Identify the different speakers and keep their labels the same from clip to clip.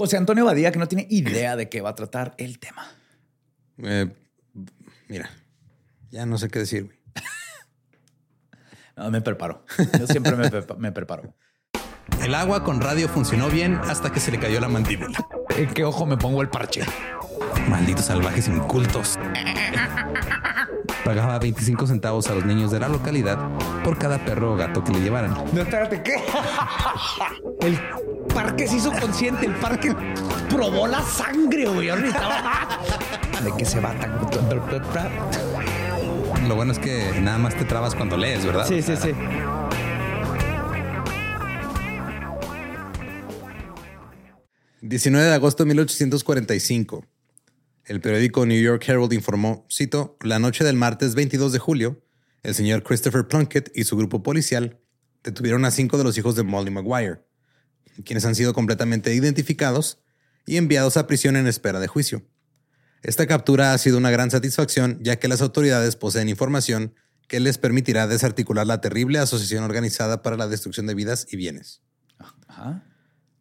Speaker 1: José Antonio Badía, que no tiene idea de qué va a tratar el tema.
Speaker 2: Eh, mira, ya no sé qué decir, güey.
Speaker 1: no, me preparo. Yo siempre me, me, preparo.
Speaker 2: El agua con radio funcionó bien hasta que se le cayó la mandíbula.
Speaker 1: ¿En qué ojo me pongo el parche?
Speaker 2: Malditos salvajes incultos. Pagaba 25 centavos a los niños de la localidad por cada perro o gato que le llevaran.
Speaker 1: No, espérate, ¿qué? El parque se hizo consciente, el parque probó la sangre, güey. De que se va tan.
Speaker 2: Lo bueno es que nada más te trabas cuando lees, ¿verdad?
Speaker 1: Sí, sí, sí.
Speaker 2: ...19 de agosto de 1845... El periódico New York Herald informó, cito, la noche del martes 22 de julio, el señor Christopher Plunkett y su grupo policial detuvieron a cinco de los hijos de Molly Maguire, quienes han sido completamente identificados y enviados a prisión en espera de juicio. Esta captura ha sido una gran satisfacción ya que las autoridades poseen información que les permitirá desarticular la terrible asociación organizada para la destrucción de vidas y bienes.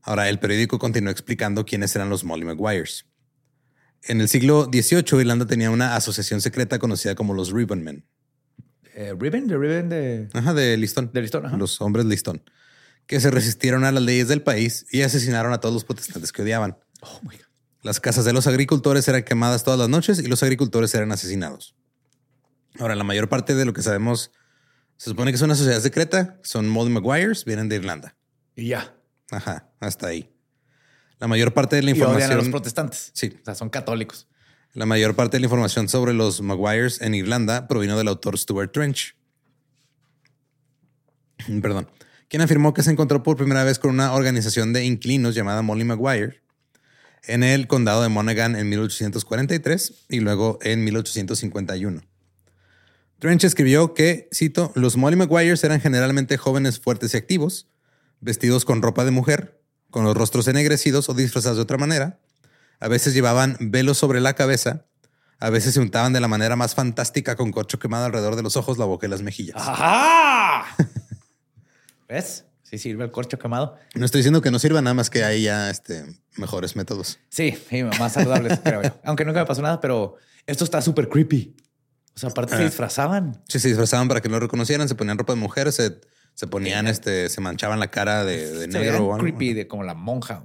Speaker 2: Ahora, el periódico continuó explicando quiénes eran los Molly Maguires. En el siglo XVIII, Irlanda tenía una asociación secreta conocida como los Ribbonmen.
Speaker 1: Eh, ¿Ribbon? ¿De Ribbon de...?
Speaker 2: Ajá, de listón.
Speaker 1: De listón, ajá.
Speaker 2: Los hombres listón. Que se resistieron a las leyes del país y asesinaron a todos los protestantes que odiaban.
Speaker 1: Oh, my God.
Speaker 2: Las casas de los agricultores eran quemadas todas las noches y los agricultores eran asesinados. Ahora, la mayor parte de lo que sabemos se supone que es una sociedad secreta. Son Molly Maguires, vienen de Irlanda.
Speaker 1: Y ya.
Speaker 2: Ajá, hasta ahí. La mayor parte de la información.
Speaker 1: Y a los protestantes.
Speaker 2: Sí.
Speaker 1: O sea, son católicos.
Speaker 2: La mayor parte de la información sobre los Maguires en Irlanda provino del autor Stuart Trench. Perdón. Quien afirmó que se encontró por primera vez con una organización de inquilinos llamada Molly Maguire en el condado de Monaghan en 1843 y luego en 1851. Trench escribió que, cito, los Molly Maguires eran generalmente jóvenes fuertes y activos, vestidos con ropa de mujer, con los rostros ennegrecidos o disfrazados de otra manera. A veces llevaban velos sobre la cabeza. A veces se untaban de la manera más fantástica con corcho quemado alrededor de los ojos, la boca y las mejillas.
Speaker 3: ¡Ajá! ¿Ves? Sí sirve el corcho quemado.
Speaker 2: No estoy diciendo que no sirva, nada más que hay ya este, mejores métodos.
Speaker 3: Sí, sí, más saludables, creo yo. Aunque nunca me pasó nada, pero esto está súper creepy. O sea, aparte se disfrazaban.
Speaker 2: Sí, se disfrazaban para que no lo reconocieran, se ponían ropa de mujer, se, se ponían, este, se manchaban la cara de, de
Speaker 3: Se
Speaker 2: negro.
Speaker 3: veían
Speaker 2: o algo.
Speaker 3: creepy, de como la monja.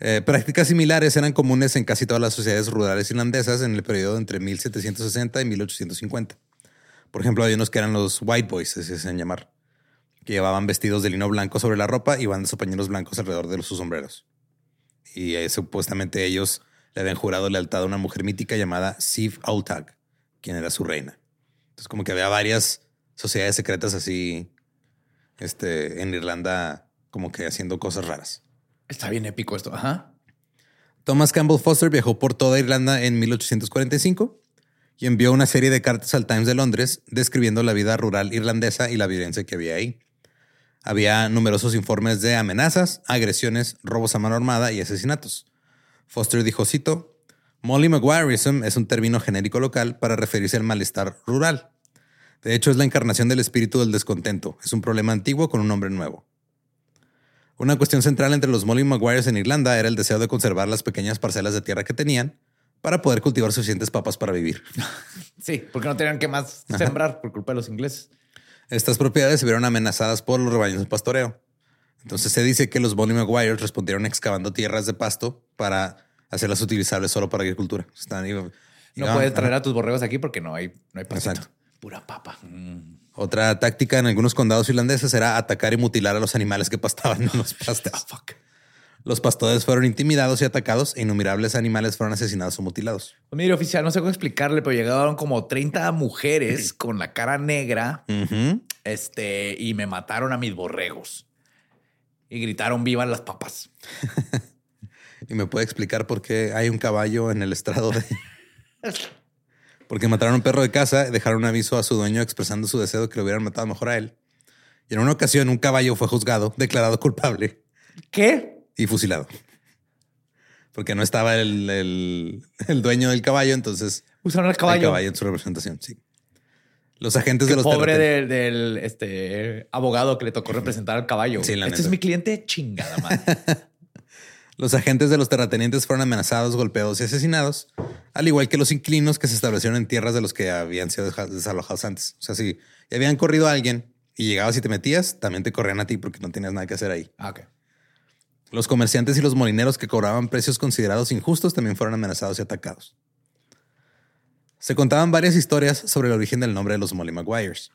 Speaker 2: Eh, prácticas similares eran comunes en casi todas las sociedades rurales irlandesas en el periodo entre 1760 y 1850. Por ejemplo, hay unos que eran los White Boys, así se hacen llamar, que llevaban vestidos de lino blanco sobre la ropa y bandas o pañuelos blancos alrededor de sus sombreros. Y eh, supuestamente ellos le habían jurado lealtad a una mujer mítica llamada Siv Autag, quien era su reina. Entonces, como que había varias sociedades secretas así este, en Irlanda, como que haciendo cosas raras.
Speaker 3: Está bien épico esto. Ajá.
Speaker 2: Thomas Campbell Foster viajó por toda Irlanda en 1845 y envió una serie de cartas al Times de Londres describiendo la vida rural irlandesa y la violencia que había ahí. Había numerosos informes de amenazas, agresiones, robos a mano armada y asesinatos. Foster dijo, cito, Molly Maguireism es un término genérico local para referirse al malestar rural. De hecho, es la encarnación del espíritu del descontento. Es un problema antiguo con un nombre nuevo. Una cuestión central entre los Molly Maguires en Irlanda era el deseo de conservar las pequeñas parcelas de tierra que tenían para poder cultivar suficientes papas para vivir.
Speaker 3: Sí, porque no tenían que más sembrar por culpa de los ingleses.
Speaker 2: Estas propiedades se vieron amenazadas por los rebaños de pastoreo. Entonces se dice que los Molly Maguires respondieron excavando tierras de pasto para hacerlas utilizables solo para agricultura. Están,
Speaker 3: No
Speaker 2: iban-
Speaker 3: puedes traer a tus borregos aquí porque no hay, no hay.
Speaker 2: Exacto.
Speaker 3: Pura papa. Mm.
Speaker 2: Otra táctica en algunos condados irlandeses era atacar y mutilar a los animales que pastaban en los pastos.
Speaker 3: Fuck.
Speaker 2: Los pastores fueron intimidados y atacados e innumerables animales fueron asesinados o mutilados.
Speaker 3: Pues mire, oficial, no sé cómo explicarle, pero llegaron como 30 mujeres con la cara negra este, y me mataron a mis borregos. Y gritaron vivan las papas.
Speaker 2: Y me puede explicar por qué hay un caballo en el estrado de... Porque mataron a un perro de casa, dejaron un aviso a su dueño expresando su deseo de que lo hubieran matado mejor a él. Y en una ocasión un caballo fue juzgado, declarado culpable
Speaker 3: ¿Qué?
Speaker 2: y fusilado. Porque no estaba el, el- el dueño del caballo, entonces
Speaker 3: Usaron el caballo.
Speaker 2: el caballo en su representación, sí. Los agentes
Speaker 3: Qué
Speaker 2: de los
Speaker 3: pobre del, del, este, abogado que le tocó representar al caballo.
Speaker 2: Sí, la
Speaker 3: este
Speaker 2: neta.
Speaker 3: es mi cliente, chingada madre.
Speaker 2: Los agentes de los terratenientes fueron amenazados, golpeados y asesinados, al igual que los inquilinos que se establecieron en tierras de los que habían sido desalojados antes. O sea, si habían corrido a alguien y llegabas y te metías, también te corrían a ti porque no tenías nada que hacer ahí.
Speaker 3: Ah.
Speaker 2: Los comerciantes y los molineros que cobraban precios considerados injustos también fueron amenazados y atacados. Se contaban varias historias sobre el origen del nombre de los Molly Maguires.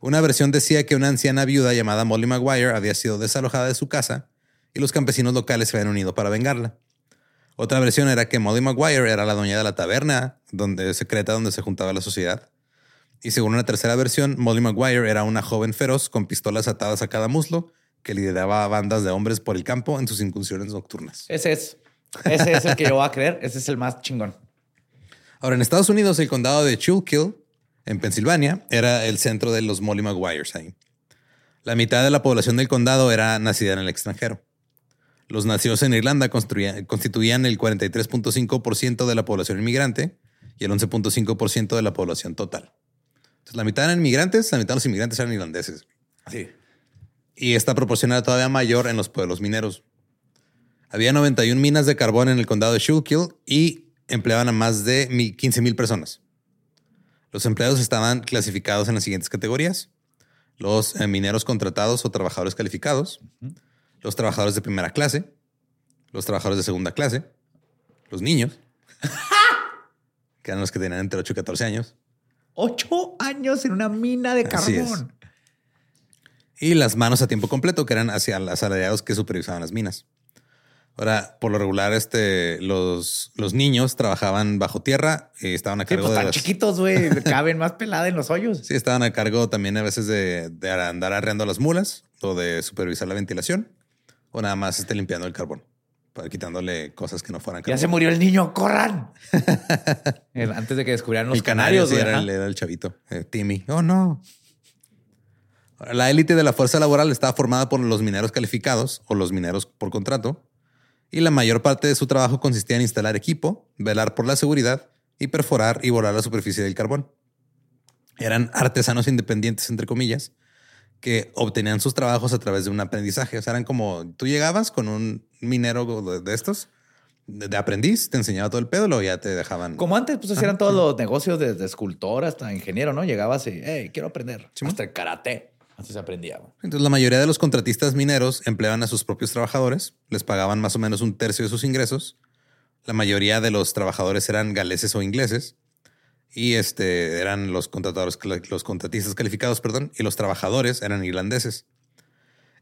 Speaker 2: Una versión decía que una anciana viuda llamada Molly Maguire había sido desalojada de su casa y los campesinos locales se habían unido para vengarla. Otra versión era que Molly Maguire era la dueña de la taberna donde, secreta donde se juntaba la sociedad. Y según una tercera versión, Molly Maguire era una joven feroz con pistolas atadas a cada muslo que lideraba a bandas de hombres por el campo en sus incursiones nocturnas.
Speaker 3: Ese es. Ese es el que yo voy a creer. Ese es el más chingón.
Speaker 2: Ahora, en Estados Unidos, el condado de Schuylkill, en Pensilvania, era el centro de los Molly Maguires ahí. La mitad de la población del condado era nacida en el extranjero. Los nacidos en Irlanda constituían el 43.5% de la población inmigrante y el 11.5% de la población total. Entonces, la mitad eran inmigrantes, la mitad de los inmigrantes eran irlandeses.
Speaker 3: Sí.
Speaker 2: Y esta proporción era todavía mayor en los pueblos mineros. Había 91 minas de carbón en el condado de Schuylkill y empleaban a más de 15 mil personas. Los empleados estaban clasificados en las siguientes categorías. Los eh, mineros contratados o trabajadores calificados, los trabajadores de primera clase, los trabajadores de segunda clase, los niños, que eran los que tenían entre 8 y 14 años,
Speaker 3: Ocho años en una mina de carbón.
Speaker 2: y las manos a tiempo completo, que eran hacia los asalariados que supervisaban las minas. Ahora, por lo regular, este, los, los niños trabajaban bajo tierra y estaban a
Speaker 3: Sí,
Speaker 2: cargo
Speaker 3: pues
Speaker 2: de
Speaker 3: están
Speaker 2: las-
Speaker 3: chiquitos, güey. Caben más pelada en los hoyos.
Speaker 2: Sí, estaban a cargo también a veces de, de andar arreando las mulas o de supervisar la ventilación o nada más este, limpiando el carbón, para quitándole cosas que no fueran
Speaker 3: Ya
Speaker 2: carbón.
Speaker 3: se murió el niño, corran. Antes de que descubrieran los
Speaker 2: el canario
Speaker 3: canarios,
Speaker 2: era, era el chavito, eh, Timmy. Oh, no. La élite de la fuerza laboral estaba formada por los mineros calificados o los mineros por contrato, y la mayor parte de su trabajo consistía en instalar equipo, velar por la seguridad y perforar y volar la superficie del carbón. Eran artesanos independientes, entre comillas, que obtenían sus trabajos a través de un aprendizaje. O sea, eran como tú llegabas con un minero de, estos, de, aprendiz, te enseñaba todo el pedo, luego ya te dejaban.
Speaker 3: Como antes, pues hacían todos los negocios desde escultor hasta ingeniero, ¿no? Llegabas y, hey, quiero aprender. hasta el karate. Así se aprendía.
Speaker 2: Entonces, la mayoría de los contratistas mineros empleaban a sus propios trabajadores, les pagaban más o menos un tercio de sus ingresos. La mayoría de los trabajadores eran galeses o ingleses y este eran los contratadores, los contratistas calificados, perdón, y los trabajadores eran irlandeses.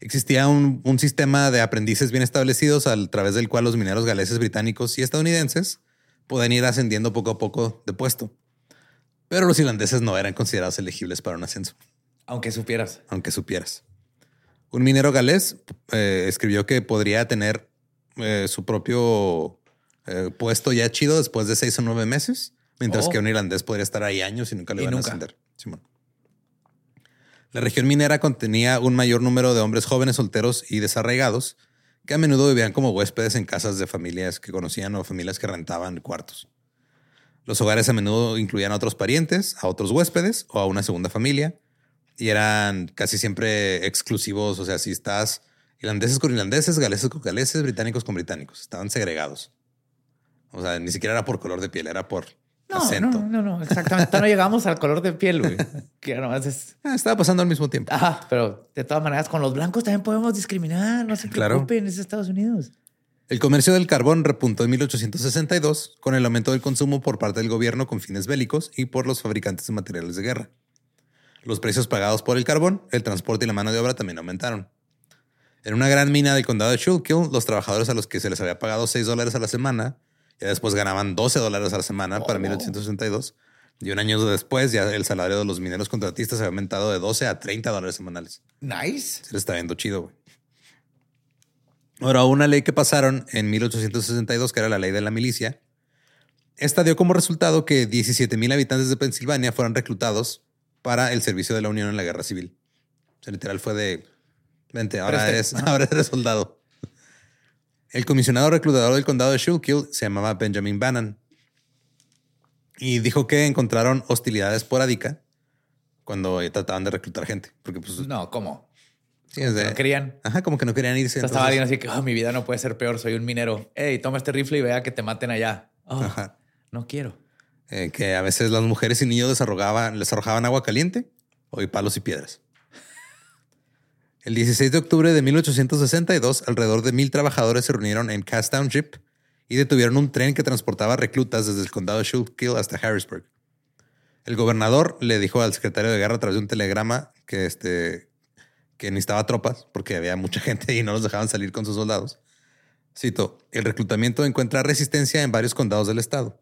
Speaker 2: Existía un, un sistema de aprendices bien establecidos a través del cual los mineros galeses, británicos y estadounidenses podían ir ascendiendo poco a poco de puesto. Pero los irlandeses no eran considerados elegibles para un ascenso
Speaker 3: Aunque supieras.
Speaker 2: aunque supieras. Un minero galés eh, escribió que podría tener eh, su propio eh, puesto ya chido después de seis o nueve meses, mientras
Speaker 3: Oh.
Speaker 2: que un irlandés podría estar ahí años y nunca le
Speaker 3: Y
Speaker 2: iban a ascender. Simón. La región minera contenía un mayor número de hombres jóvenes solteros y desarraigados que a menudo vivían como huéspedes en casas de familias que conocían o familias que rentaban cuartos. Los hogares a menudo incluían a otros parientes, a otros huéspedes o a una segunda familia y eran casi siempre exclusivos. O sea, si estás irlandeses con irlandeses, galeses con galeses, británicos con británicos, estaban segregados. O sea, ni siquiera era por color de piel, era por
Speaker 3: No,
Speaker 2: acento.
Speaker 3: no, no, no, exactamente. no llegamos al color de piel, güey. Que nomás es.
Speaker 2: Ah, estaba pasando al mismo tiempo.
Speaker 3: Ajá, pero de todas maneras, con los blancos también podemos discriminar. No se
Speaker 2: Claro.
Speaker 3: preocupen, es Estados Unidos.
Speaker 2: El comercio del carbón repuntó en 1862 con el aumento del consumo por parte del gobierno con fines bélicos y por los fabricantes de materiales de guerra. Los precios pagados por el carbón, el transporte y la mano de obra también aumentaron. En una gran mina del condado de Schuylkill, los trabajadores a los que se les había pagado 6 dólares a la semana, ya después ganaban 12 dólares a la semana para 1862. Y un año después, ya el salario de los mineros contratistas había aumentado de 12 a 30 dólares semanales.
Speaker 3: Nice.
Speaker 2: Se le está viendo chido, güey. Ahora, una ley que pasaron en 1862, que era la ley de la milicia, esta dio como resultado que 17 mil habitantes de Pensilvania fueran reclutados para el servicio de la Unión en la Guerra Civil. O sea, literal fue de, vente, ahora
Speaker 3: Preste.
Speaker 2: eres, ahora eres soldado. El comisionado reclutador del condado de Schuylkill se llamaba Benjamin Bannon y dijo que encontraron hostilidad esporádica cuando trataban de reclutar gente, porque pues
Speaker 3: No, ¿cómo?
Speaker 2: sí, es de-
Speaker 3: No querían.
Speaker 2: Ajá, como que no querían irse.
Speaker 3: O sea, estaba alguien así que "Oh, mi vida no puede ser peor, soy un minero. Hey, toma este rifle y vea que te maten allá. Oh,
Speaker 2: Ajá.
Speaker 3: No quiero.
Speaker 2: Eh, que a veces las mujeres y niños les arrogaban, les arrojaban agua caliente o y palos y piedras. El 16 de octubre de 1862, alrededor de mil trabajadores se reunieron en Cass Township y detuvieron un tren que transportaba reclutas desde el condado de Schuylkill hasta Harrisburg. El gobernador le dijo al secretario de guerra a través de un telegrama que, este, que necesitaba tropas porque había mucha gente y no los dejaban salir con sus soldados. Cito, el reclutamiento encuentra resistencia en varios condados del estado.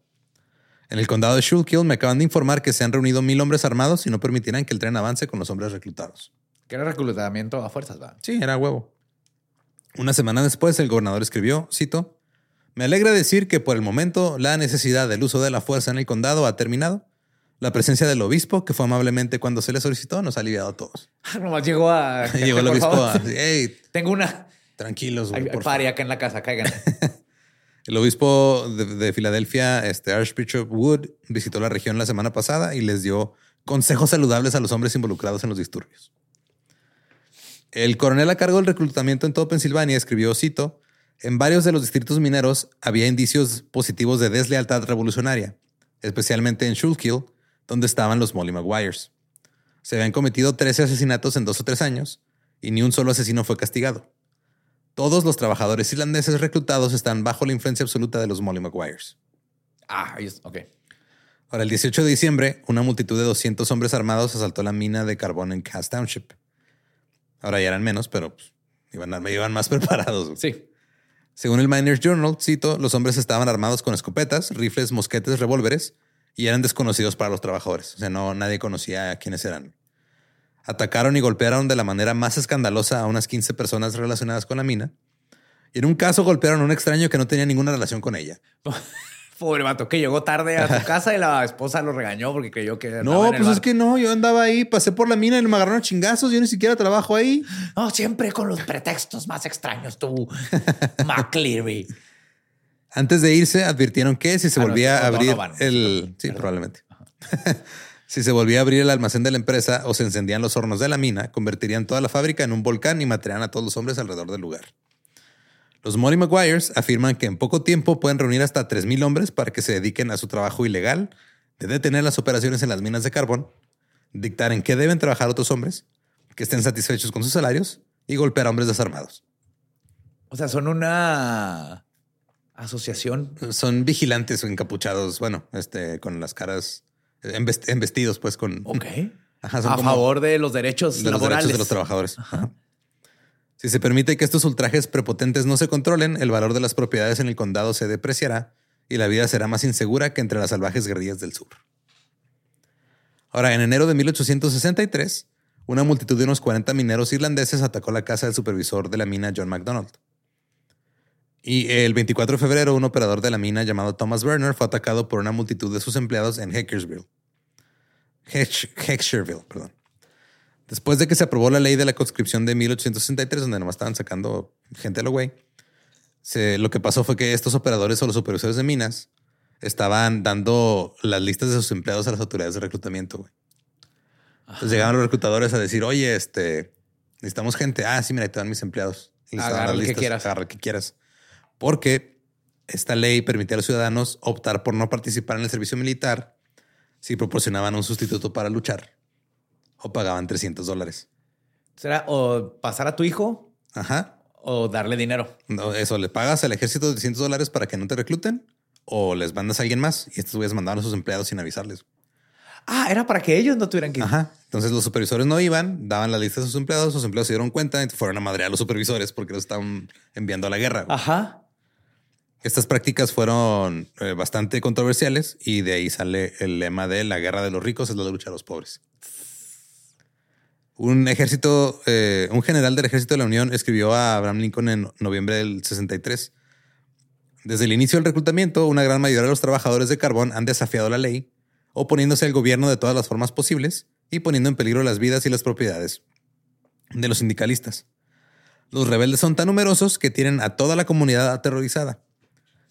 Speaker 2: En el condado de Schuylkill me acaban de informar que se han reunido mil hombres armados y no permitirán que el tren avance con los hombres reclutados.
Speaker 3: Que era reclutamiento a fuerzas, va.
Speaker 2: Sí, era huevo. Una semana después, el gobernador escribió, cito, Me alegra decir que por el momento la necesidad del uso de la fuerza en el condado ha terminado. La presencia del obispo, que fue amablemente cuando se le solicitó, nos ha aliviado a todos.
Speaker 3: Nomás llegó a.
Speaker 2: Llegó el obispo a, hey,
Speaker 3: Tengo una.
Speaker 2: tranquilos, güey, favor".
Speaker 3: acá en la casa, caigan.
Speaker 2: El obispo de, de Filadelfia, este Archbishop Wood, visitó la región la semana pasada y les dio consejos saludables a los hombres involucrados en los disturbios. El coronel a cargo del reclutamiento en todo Pensilvania escribió, cito, en varios de los distritos mineros había indicios positivos de deslealtad revolucionaria, especialmente en Schuylkill, donde estaban los Molly Maguires. Se habían cometido 13 asesinatos en dos o tres años y ni un solo asesino fue castigado. Todos los trabajadores irlandeses reclutados están bajo la influencia absoluta de los Molly Maguires.
Speaker 3: ah, ok.
Speaker 2: Ahora, el 18 de diciembre, una multitud de 200 hombres armados asaltó la mina de carbón en Cass Township. Ahora ya eran menos, pero pues, iban, iban más preparados.
Speaker 3: Sí.
Speaker 2: Según el Miners Journal, cito, los hombres estaban armados con escopetas, rifles, mosquetes, revólveres y eran desconocidos para los trabajadores. O sea, no, nadie conocía a quiénes eran. Atacaron y golpearon de la manera más escandalosa a unas 15 personas relacionadas con la mina. Y en un caso golpearon a un extraño que no tenía ninguna relación con ella.
Speaker 3: Pobre vato, que llegó tarde a su casa y la esposa lo regañó porque creyó que.
Speaker 2: No, pues es que no, yo andaba ahí, pasé por la mina y me agarraron chingazos, yo ni siquiera trabajo ahí.
Speaker 3: No, siempre con los pretextos más extraños, tú, McCleary.
Speaker 2: Antes de irse, advirtieron que si se
Speaker 3: Ah,
Speaker 2: volvía
Speaker 3: no,
Speaker 2: a abrir
Speaker 3: no
Speaker 2: el... Sí, probablemente. si se volvía a abrir el almacén de la empresa o se encendían los hornos de la mina, convertirían toda la fábrica en un volcán y matarían a todos los hombres alrededor del lugar. Los Molly Maguires afirman que en poco tiempo pueden reunir hasta 3.000 hombres para que se dediquen a su trabajo ilegal de detener las operaciones en las minas de carbón, dictar en qué deben trabajar otros hombres, que estén satisfechos con sus salarios y golpear a hombres desarmados.
Speaker 3: O sea, son una asociación.
Speaker 2: Son vigilantes o encapuchados, bueno, este, con las caras embestidos, pues con
Speaker 3: Ok.
Speaker 2: Ajá, son
Speaker 3: a
Speaker 2: como
Speaker 3: favor de los derechos
Speaker 2: de los
Speaker 3: laborales.
Speaker 2: derechos de los trabajadores. Ajá. Si se permite que estos ultrajes prepotentes no se controlen, el valor de las propiedades en el condado se depreciará y la vida será más insegura que entre las salvajes guerrillas del sur. Ahora, en enero de 1863, una multitud de unos 40 mineros irlandeses atacó la casa del supervisor de la mina John MacDonald. Y el 24 de febrero, un operador de la mina llamado Thomas Werner fue atacado por una multitud de sus empleados en Heckersville. Hex- perdón. Después de que se aprobó la ley de la conscripción de 1863, donde nomás estaban sacando gente a lo güey, se- lo que pasó fue que estos operadores o los supervisores de minas estaban dando las listas de sus empleados a las autoridades de reclutamiento. güey. Entonces llegaban los reclutadores a decir, oye, este, necesitamos gente. Ah, sí, mira, ahí te dan mis empleados. Y
Speaker 3: Agarra el que quieras.
Speaker 2: Agarra el que quieras. Porque esta ley permitía a los ciudadanos optar por no participar en el servicio militar si proporcionaban un sustituto para luchar o pagaban 300 dólares.
Speaker 3: Será o pasar a tu hijo
Speaker 2: Ajá.
Speaker 3: o darle dinero.
Speaker 2: No, eso, le pagas al ejército 300 dólares para que no te recluten o les mandas a alguien más y estos güeyes mandaban a sus empleados sin avisarles.
Speaker 3: Ah, era para que ellos no tuvieran que ir.
Speaker 2: Ajá. Entonces los supervisores no iban, daban la lista de sus empleados, sus empleados se dieron cuenta y fueron a madrear a los supervisores porque los estaban enviando a la guerra. güey.
Speaker 3: Ajá.
Speaker 2: Estas prácticas fueron eh, bastante controversiales y de ahí sale el lema de la guerra de los ricos es la lucha de los pobres. Un ejército, eh, un general del ejército de la Unión escribió a Abraham Lincoln en noviembre del 63. Desde el inicio del reclutamiento, una gran mayoría de los trabajadores de carbón han desafiado la ley, oponiéndose al gobierno de todas las formas posibles y poniendo en peligro las vidas y las propiedades de los sindicalistas. Los rebeldes son tan numerosos que tienen a toda la comunidad aterrorizada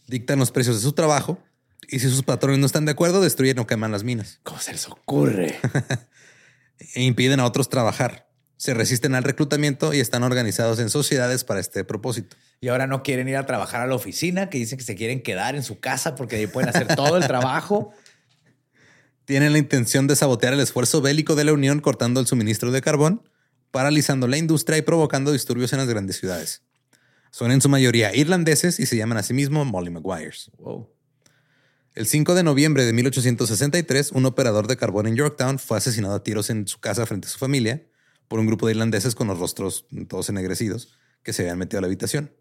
Speaker 2: dictan los precios de su trabajo y si sus patrones no están de acuerdo, destruyen o queman las minas
Speaker 3: ¿Cómo se les ocurre?
Speaker 2: e impiden a otros trabajar. Se resisten al reclutamiento y están organizados en sociedades para este propósito.
Speaker 3: y ahora no quieren ir a trabajar a la oficina, que dicen que se quieren quedar en su casa porque ahí pueden hacer todo el trabajo.
Speaker 2: Tienen la intención de sabotear el esfuerzo bélico de la Unión cortando el suministro de carbón, paralizando la industria y provocando disturbios en las grandes ciudades. Son en su mayoría irlandeses y se llaman a sí mismos Molly Maguires.
Speaker 3: Wow.
Speaker 2: El 5 de noviembre de 1863, un operador de carbón en Yorktown fue asesinado a tiros en su casa frente a su familia por un grupo de irlandeses con los rostros todos ennegrecidos que se habían metido a la habitación.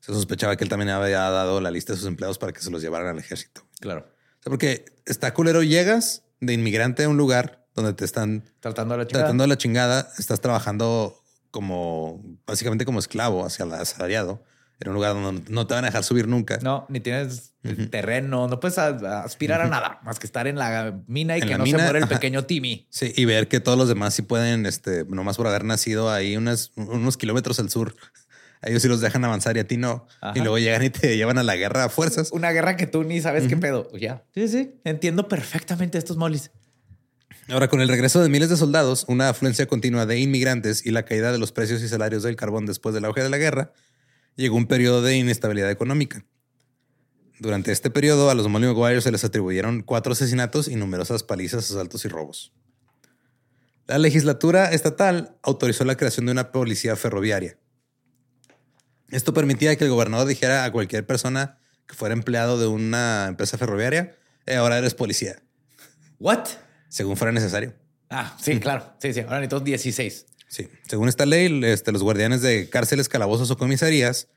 Speaker 2: Se sospechaba que él también había dado la lista de sus empleados para que se los llevaran al ejército.
Speaker 3: Claro.
Speaker 2: O sea, porque está culero, llegas de inmigrante a un lugar donde te están
Speaker 3: Tratando a la chingada.
Speaker 2: tratando de la chingada, estás trabajando como básicamente como esclavo hacia el asalariado en un lugar donde no te van a dejar subir nunca.
Speaker 3: No, ni tienes terreno, no puedes aspirar a nada más que estar en la mina y
Speaker 2: En
Speaker 3: que no
Speaker 2: mina,
Speaker 3: se muere el
Speaker 2: ajá.
Speaker 3: pequeño Timmy.
Speaker 2: Sí, y ver que todos los demás sí pueden, este, nomás por haber nacido ahí unas, unos kilómetros al sur. A ellos sí los dejan avanzar y a ti no.
Speaker 3: Ajá.
Speaker 2: Y luego llegan y te llevan a la guerra a fuerzas.
Speaker 3: Una guerra que tú ni sabes qué pedo. Ya. Sí, sí. Entiendo perfectamente estos molis.
Speaker 2: Ahora, con el regreso de miles de soldados, una afluencia continua de inmigrantes y la caída de los precios y salarios del carbón después del auge de la guerra, llegó un periodo de inestabilidad económica. Durante este periodo, a los Molly Maguire se les atribuyeron cuatro asesinatos y numerosas palizas, asaltos y robos. La legislatura estatal autorizó la creación de una policía ferroviaria. Esto permitía que el gobernador dijera a cualquier persona que fuera empleado de una empresa ferroviaria, "Eh, ahora eres policía,
Speaker 3: What?
Speaker 2: según fuera necesario.
Speaker 3: Ah, sí, claro. Sí, sí. Ahora necesito 16.
Speaker 2: Sí, según esta ley, este, los guardianes de cárceles, calabozos o comisarías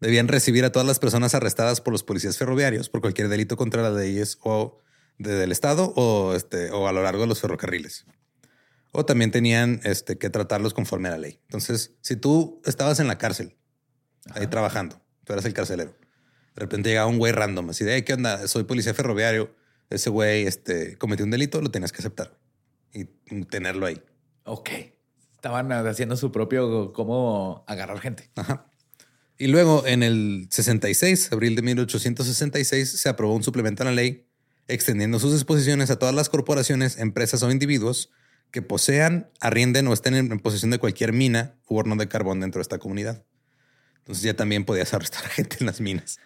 Speaker 2: debían recibir a todas las personas arrestadas por los policías ferroviarios por cualquier delito contra las leyes o de- del Estado o, este, o a lo largo de los ferrocarriles. O también tenían este, que tratarlos conforme a la ley. Entonces, si tú estabas en la cárcel, ahí trabajando, tú eras el carcelero, de repente llegaba un güey random, así de, "Hey, ¿qué onda? Soy policía ferroviario. Ese güey este, cometió un delito, lo tenías que aceptar y tenerlo ahí.
Speaker 3: Ok. Estaban haciendo su propio cómo agarrar gente.
Speaker 2: Ajá. Y luego, en el 66, abril de 1866, se aprobó un suplemento a la ley extendiendo sus disposiciones a todas las corporaciones, empresas o individuos que posean, arrienden o estén en, posesión de cualquier mina u horno de carbón dentro de esta comunidad. Entonces ya también podías arrestar a gente en las minas.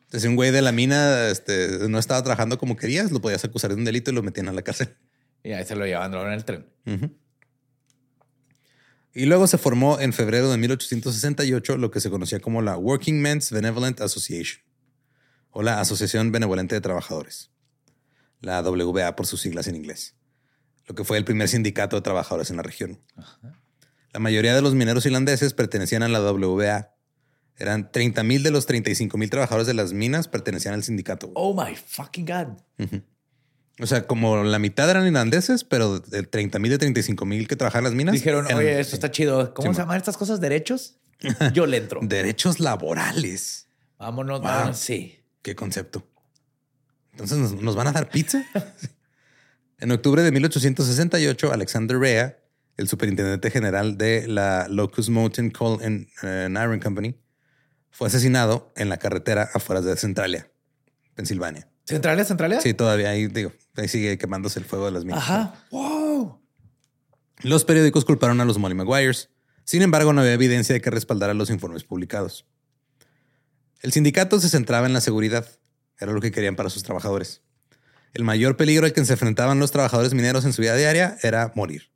Speaker 2: Entonces, si un güey de la mina este, no estaba trabajando como querías, lo podías acusar de un delito y lo metían a la cárcel.
Speaker 3: Y ahí se lo llevaban en el tren.
Speaker 2: Ujú. Y luego se formó en febrero de 1868 lo que se conocía como la Working Men's Benevolent Association o la Asociación Benevolente de Trabajadores, la WBA por sus siglas en inglés, lo que fue el primer sindicato de trabajadores en la región. La mayoría de los mineros irlandeses pertenecían a la WBA. Eran 30 mil de los 35 mil trabajadores de las minas pertenecían al sindicato.
Speaker 3: Oh my fucking God.
Speaker 2: O sea, como la mitad eran irlandeses, pero de 30 mil de 35 mil que trabajaban las minas.
Speaker 3: Dijeron,
Speaker 2: eran-
Speaker 3: oye, esto está chido. ¿Cómo
Speaker 2: Sí,
Speaker 3: se
Speaker 2: ma.
Speaker 3: llaman estas cosas? ¿Derechos? Yo le entro.
Speaker 2: Derechos laborales.
Speaker 3: Vámonos.
Speaker 2: Wow.
Speaker 3: vámonos. Sí.
Speaker 2: Qué concepto. Entonces, ¿nos, nos van a dar pizza? en octubre de 1868, Alexander Rea, el superintendente general de la Locust Mountain Coal and, and Iron Company, fue asesinado en la carretera afuera de Centralia, Pensilvania.
Speaker 3: ¿Centralia, Centralia?
Speaker 2: Sí, todavía ahí, digo, ahí sigue quemándose el fuego de las minas.
Speaker 3: Ajá. Wow.
Speaker 2: Los periódicos culparon a los Molly Maguires. Sin embargo, no había evidencia de que respaldara los informes publicados. El sindicato se centraba en la seguridad. Era lo que querían para sus trabajadores. El mayor peligro al que se enfrentaban los trabajadores mineros en su vida diaria era morir.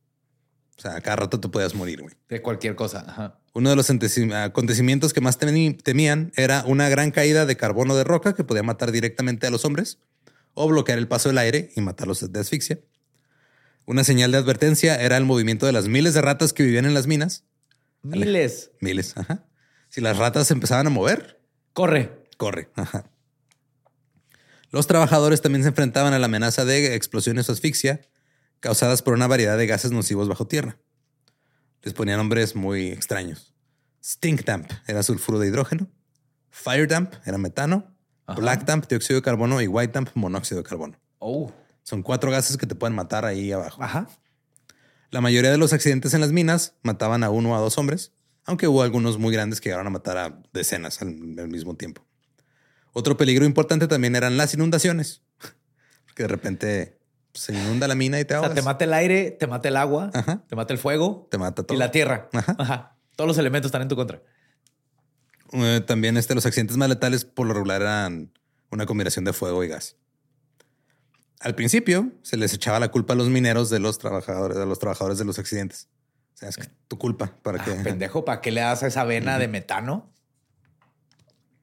Speaker 2: O sea, a cada rato te podías morir, güey.
Speaker 3: De cualquier cosa. Ajá.
Speaker 2: Uno de los acontecimientos que más temían era una gran caída de carbono de roca que podía matar directamente a los hombres o bloquear el paso del aire y matarlos de asfixia. Una señal de advertencia era el movimiento de las miles de ratas que vivían en las minas.
Speaker 3: Miles.
Speaker 2: Miles, ajá. Si las ratas se empezaban a mover,
Speaker 3: Corre.
Speaker 2: corre. Ajá. Los trabajadores también se enfrentaban a la amenaza de explosiones o asfixia causadas por una variedad de gases nocivos bajo tierra. Les ponían nombres muy extraños. Stink damp era sulfuro de hidrógeno. Fire damp era metano.
Speaker 3: Ajá.
Speaker 2: Black damp, dióxido de carbono y white damp, monóxido de carbono.
Speaker 3: Oh.
Speaker 2: Son cuatro gases que te pueden matar ahí abajo.
Speaker 3: Ajá.
Speaker 2: La mayoría de los accidentes en las minas mataban a uno o a dos hombres, aunque hubo algunos muy grandes que llegaron a matar a decenas al, al mismo tiempo. Otro peligro importante también eran las inundaciones, porque de repente se inunda la mina y te
Speaker 3: O sea,
Speaker 2: ahogas.
Speaker 3: te mata el aire, te mata el agua,
Speaker 2: Ajá.
Speaker 3: te mata el fuego
Speaker 2: Te mata todo.
Speaker 3: y la tierra.
Speaker 2: Ajá.
Speaker 3: Ajá. Todos los elementos están en tu contra.
Speaker 2: Eh, también este, los accidentes más letales por lo regular eran una combinación de fuego y gas. Al principio se les echaba la culpa a los mineros de los trabajadores, de los trabajadores de los accidentes. O sea, es que tu culpa para que
Speaker 3: Ah, pendejo, ¿para qué le das a esa vena de metano?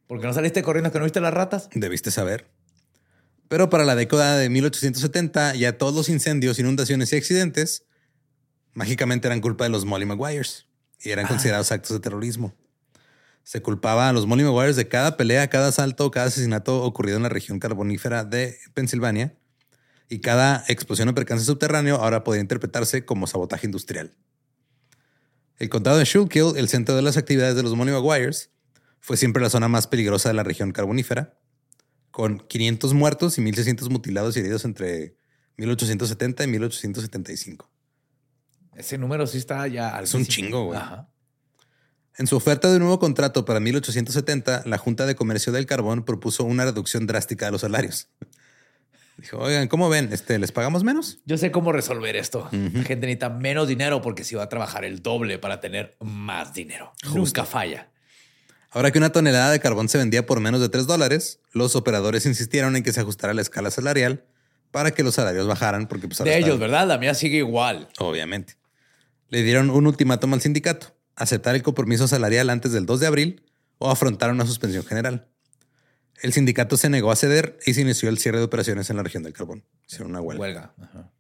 Speaker 3: ¿Por qué no saliste corriendo que no viste las ratas?
Speaker 2: Debiste saber. Pero para la década de 1870, ya todos los incendios, inundaciones y accidentes mágicamente eran culpa de los Molly Maguires y eran considerados actos de terrorismo. Se culpaba a los Molly Maguires de cada pelea, cada asalto, cada asesinato ocurrido en la región carbonífera de Pensilvania y cada explosión o percance subterráneo ahora podía interpretarse como sabotaje industrial. El condado de Schuylkill, el centro de las actividades de los Molly Maguires, fue siempre la zona más peligrosa de la región carbonífera, con 500 muertos y 1.600 mutilados y heridos entre 1870 y 1875.
Speaker 3: Ese número sí está ya
Speaker 2: Es un chingo, güey.
Speaker 3: Ajá.
Speaker 2: En su oferta de un nuevo contrato para 1870, la Junta de Comercio del Carbón propuso una reducción drástica de los salarios. Dijo, oigan, ¿cómo ven? Este, ¿Les pagamos menos?
Speaker 3: Yo sé cómo resolver esto. La gente necesita menos dinero porque si va a trabajar el doble para tener más dinero. Nunca falla.
Speaker 2: Ahora que una tonelada de carbón se vendía por menos de 3 dólares, los operadores insistieron en que se ajustara la escala salarial para que los salarios bajaran, porque pues
Speaker 3: De ellos, ¿verdad? La mía sigue igual.
Speaker 2: Obviamente. Le dieron un ultimátum al sindicato, aceptar el compromiso salarial antes del 2 de abril o afrontar una suspensión general. El sindicato se negó a ceder y se inició el cierre de operaciones en la región del carbón. Hicieron una huelga.
Speaker 3: Huelga. Ajá.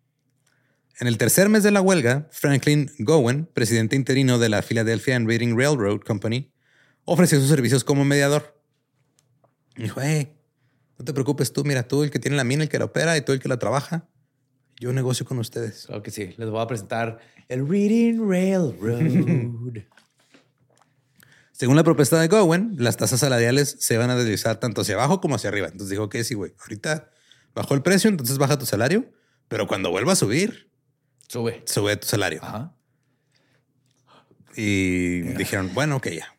Speaker 2: En el tercer mes de la huelga, Franklin Gowen, presidente interino de la Philadelphia and Reading Railroad Company, ofreció sus servicios como mediador. Dijo, hey, no te preocupes tú, mira, tú el que tiene la mina, el que la opera y tú el que la trabaja. Yo negocio con ustedes.
Speaker 3: Claro que sí. Les voy a presentar el Reading Railroad.
Speaker 2: Según la propuesta de Gowen, las tasas salariales se van a deslizar tanto hacia abajo como hacia arriba. Entonces dijo que sí, güey, ahorita bajó el precio, entonces baja tu salario, pero cuando vuelva a subir,
Speaker 3: Sube.
Speaker 2: sube tu salario.
Speaker 3: Ajá.
Speaker 2: Y dijeron, bueno, ok, ya.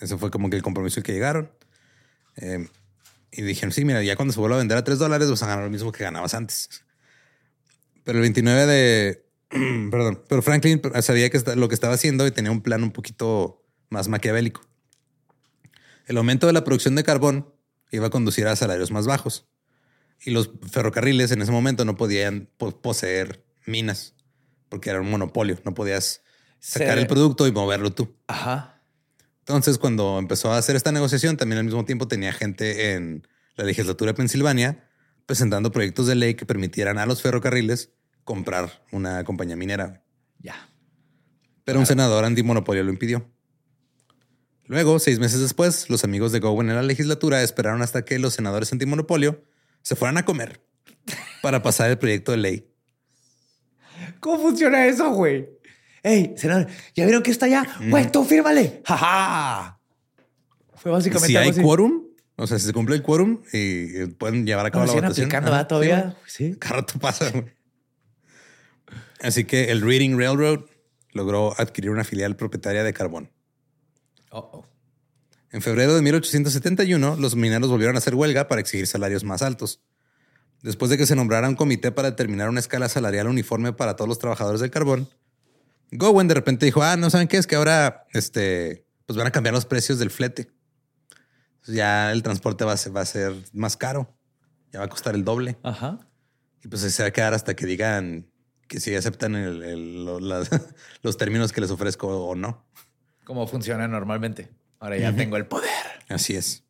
Speaker 2: Eso fue como que el compromiso al que llegaron. Eh, y dijeron, sí, mira, ya cuando se vuelva a vender a 3 dólares vas a ganar lo mismo que ganabas antes. Pero el 29 de... perdón, pero Franklin sabía que lo que estaba haciendo y tenía un plan un poquito más maquiavélico. El aumento de la producción de carbón iba a conducir a salarios más bajos. Y los ferrocarriles en ese momento no podían po- poseer minas porque era un monopolio. No podías sacar
Speaker 3: Se-
Speaker 2: el producto y moverlo tú.
Speaker 3: Ajá.
Speaker 2: Entonces, cuando empezó a hacer esta negociación, también al mismo tiempo tenía gente en la legislatura de Pensilvania presentando proyectos de ley que permitieran a los ferrocarriles comprar una compañía minera.
Speaker 3: Ya.
Speaker 2: Pero un senador antimonopolio lo impidió. Luego, seis meses después, los amigos de Gowen en la legislatura esperaron hasta que los senadores antimonopolio se fueran a comer para pasar el proyecto de ley.
Speaker 3: ¿Cómo funciona eso, güey? Ey, senador, ¿ya vieron que está allá? Güey, tú fírmale. ¡Ja, Fue básicamente
Speaker 2: Si
Speaker 3: algo
Speaker 2: hay
Speaker 3: así.
Speaker 2: quórum, o sea, si se cumple el quórum y eh, pueden llevar a cabo
Speaker 3: Bueno,
Speaker 2: la votación.
Speaker 3: aplicando, ¿verdad? Todavía.
Speaker 2: sí. Cada rato pasa. Así que el Reading Railroad logró adquirir una filial propietaria de carbón.
Speaker 3: Oh, oh.
Speaker 2: En febrero de 1871, los mineros volvieron a hacer huelga para exigir salarios más altos. Después de que se nombrara un comité para determinar una escala salarial uniforme para todos los trabajadores del carbón, Gowen de repente dijo, ah, no saben qué es que ahora este, pues van a cambiar los precios del flete. Entonces ya el transporte va a, ser, va a ser más caro. Ya va a costar el doble.
Speaker 3: Ajá.
Speaker 2: Y pues se va a quedar hasta que digan que si aceptan el- el- lo- las- los términos que les ofrezco o no.
Speaker 3: Como funciona normalmente. Ahora ya tengo el poder.
Speaker 2: Así es.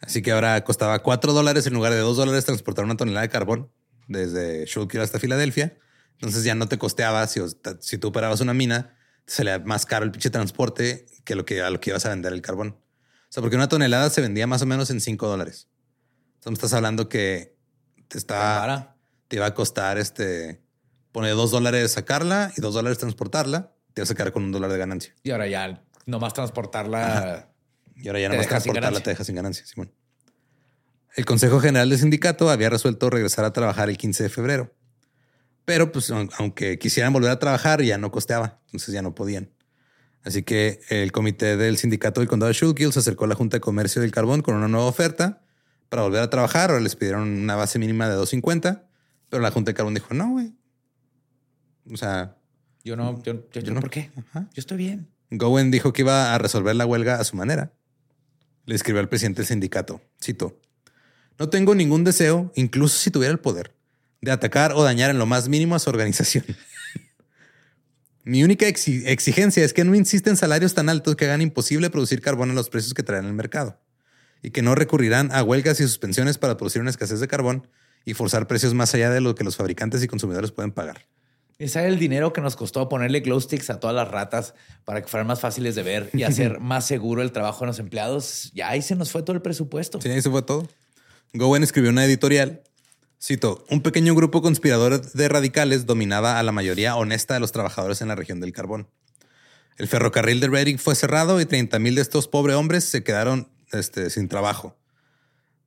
Speaker 2: Así que ahora costaba 4 dólares en lugar de 2 dólares transportar una tonelada de carbón desde Schuylkill hasta Filadelfia. Entonces ya no te costeaba si, si tú operabas una mina, te salía más caro el pinche transporte que, lo que a lo que ibas a vender el carbón. O sea, porque una tonelada se vendía más o menos en 5 dólares. Entonces me estás hablando que te
Speaker 3: Para.
Speaker 2: te iba a costar este, poner 2 dólares sacarla y 2 dólares transportarla. Te vas a quedar con un dólar de ganancia.
Speaker 3: Y ahora ya nomás transportarla.
Speaker 2: Y ahora ya
Speaker 3: Te
Speaker 2: no vas a
Speaker 3: deja sin
Speaker 2: transportarla, te dejas sin ganancia, Simón. El Consejo General del Sindicato había resuelto regresar a trabajar el 15 de febrero. Pero, pues, aun- aunque quisieran volver a trabajar, ya no costeaba. Entonces ya no podían. Así que el comité del sindicato del condado de Schuylkill se acercó a la Junta de Comercio del Carbón con una nueva oferta para volver a trabajar. Ahora les pidieron una base mínima de 250, pero la Junta de Carbón dijo, no, güey. O sea,
Speaker 3: Yo no, yo, yo- yo-
Speaker 2: no.
Speaker 3: ¿por qué?
Speaker 2: Ajá.
Speaker 3: Yo estoy bien.
Speaker 2: Gowen dijo que iba a resolver la huelga a su manera. Le escribió al presidente del sindicato, cito, no tengo ningún deseo, incluso si tuviera el poder, de atacar o dañar en lo más mínimo a su organización. Mi única exi- exigencia es que no insisten salarios tan altos que hagan imposible producir carbón a los precios que traen el mercado y que no recurrirán a huelgas y suspensiones para producir una escasez de carbón y forzar precios más allá de lo que los fabricantes y consumidores pueden pagar.
Speaker 3: Y sabe el dinero que nos costó ponerle glow sticks a todas las ratas para que fueran más fáciles de ver y hacer más seguro el trabajo de los empleados. Ya ahí se nos fue todo el presupuesto.
Speaker 2: Sí, eso fue todo. Gowen escribió una editorial. Cito, un pequeño grupo conspirador de radicales dominaba a la mayoría honesta de los trabajadores en la región del carbón. El ferrocarril de Reading fue cerrado y 30 mil de estos pobres hombres se quedaron este, sin trabajo.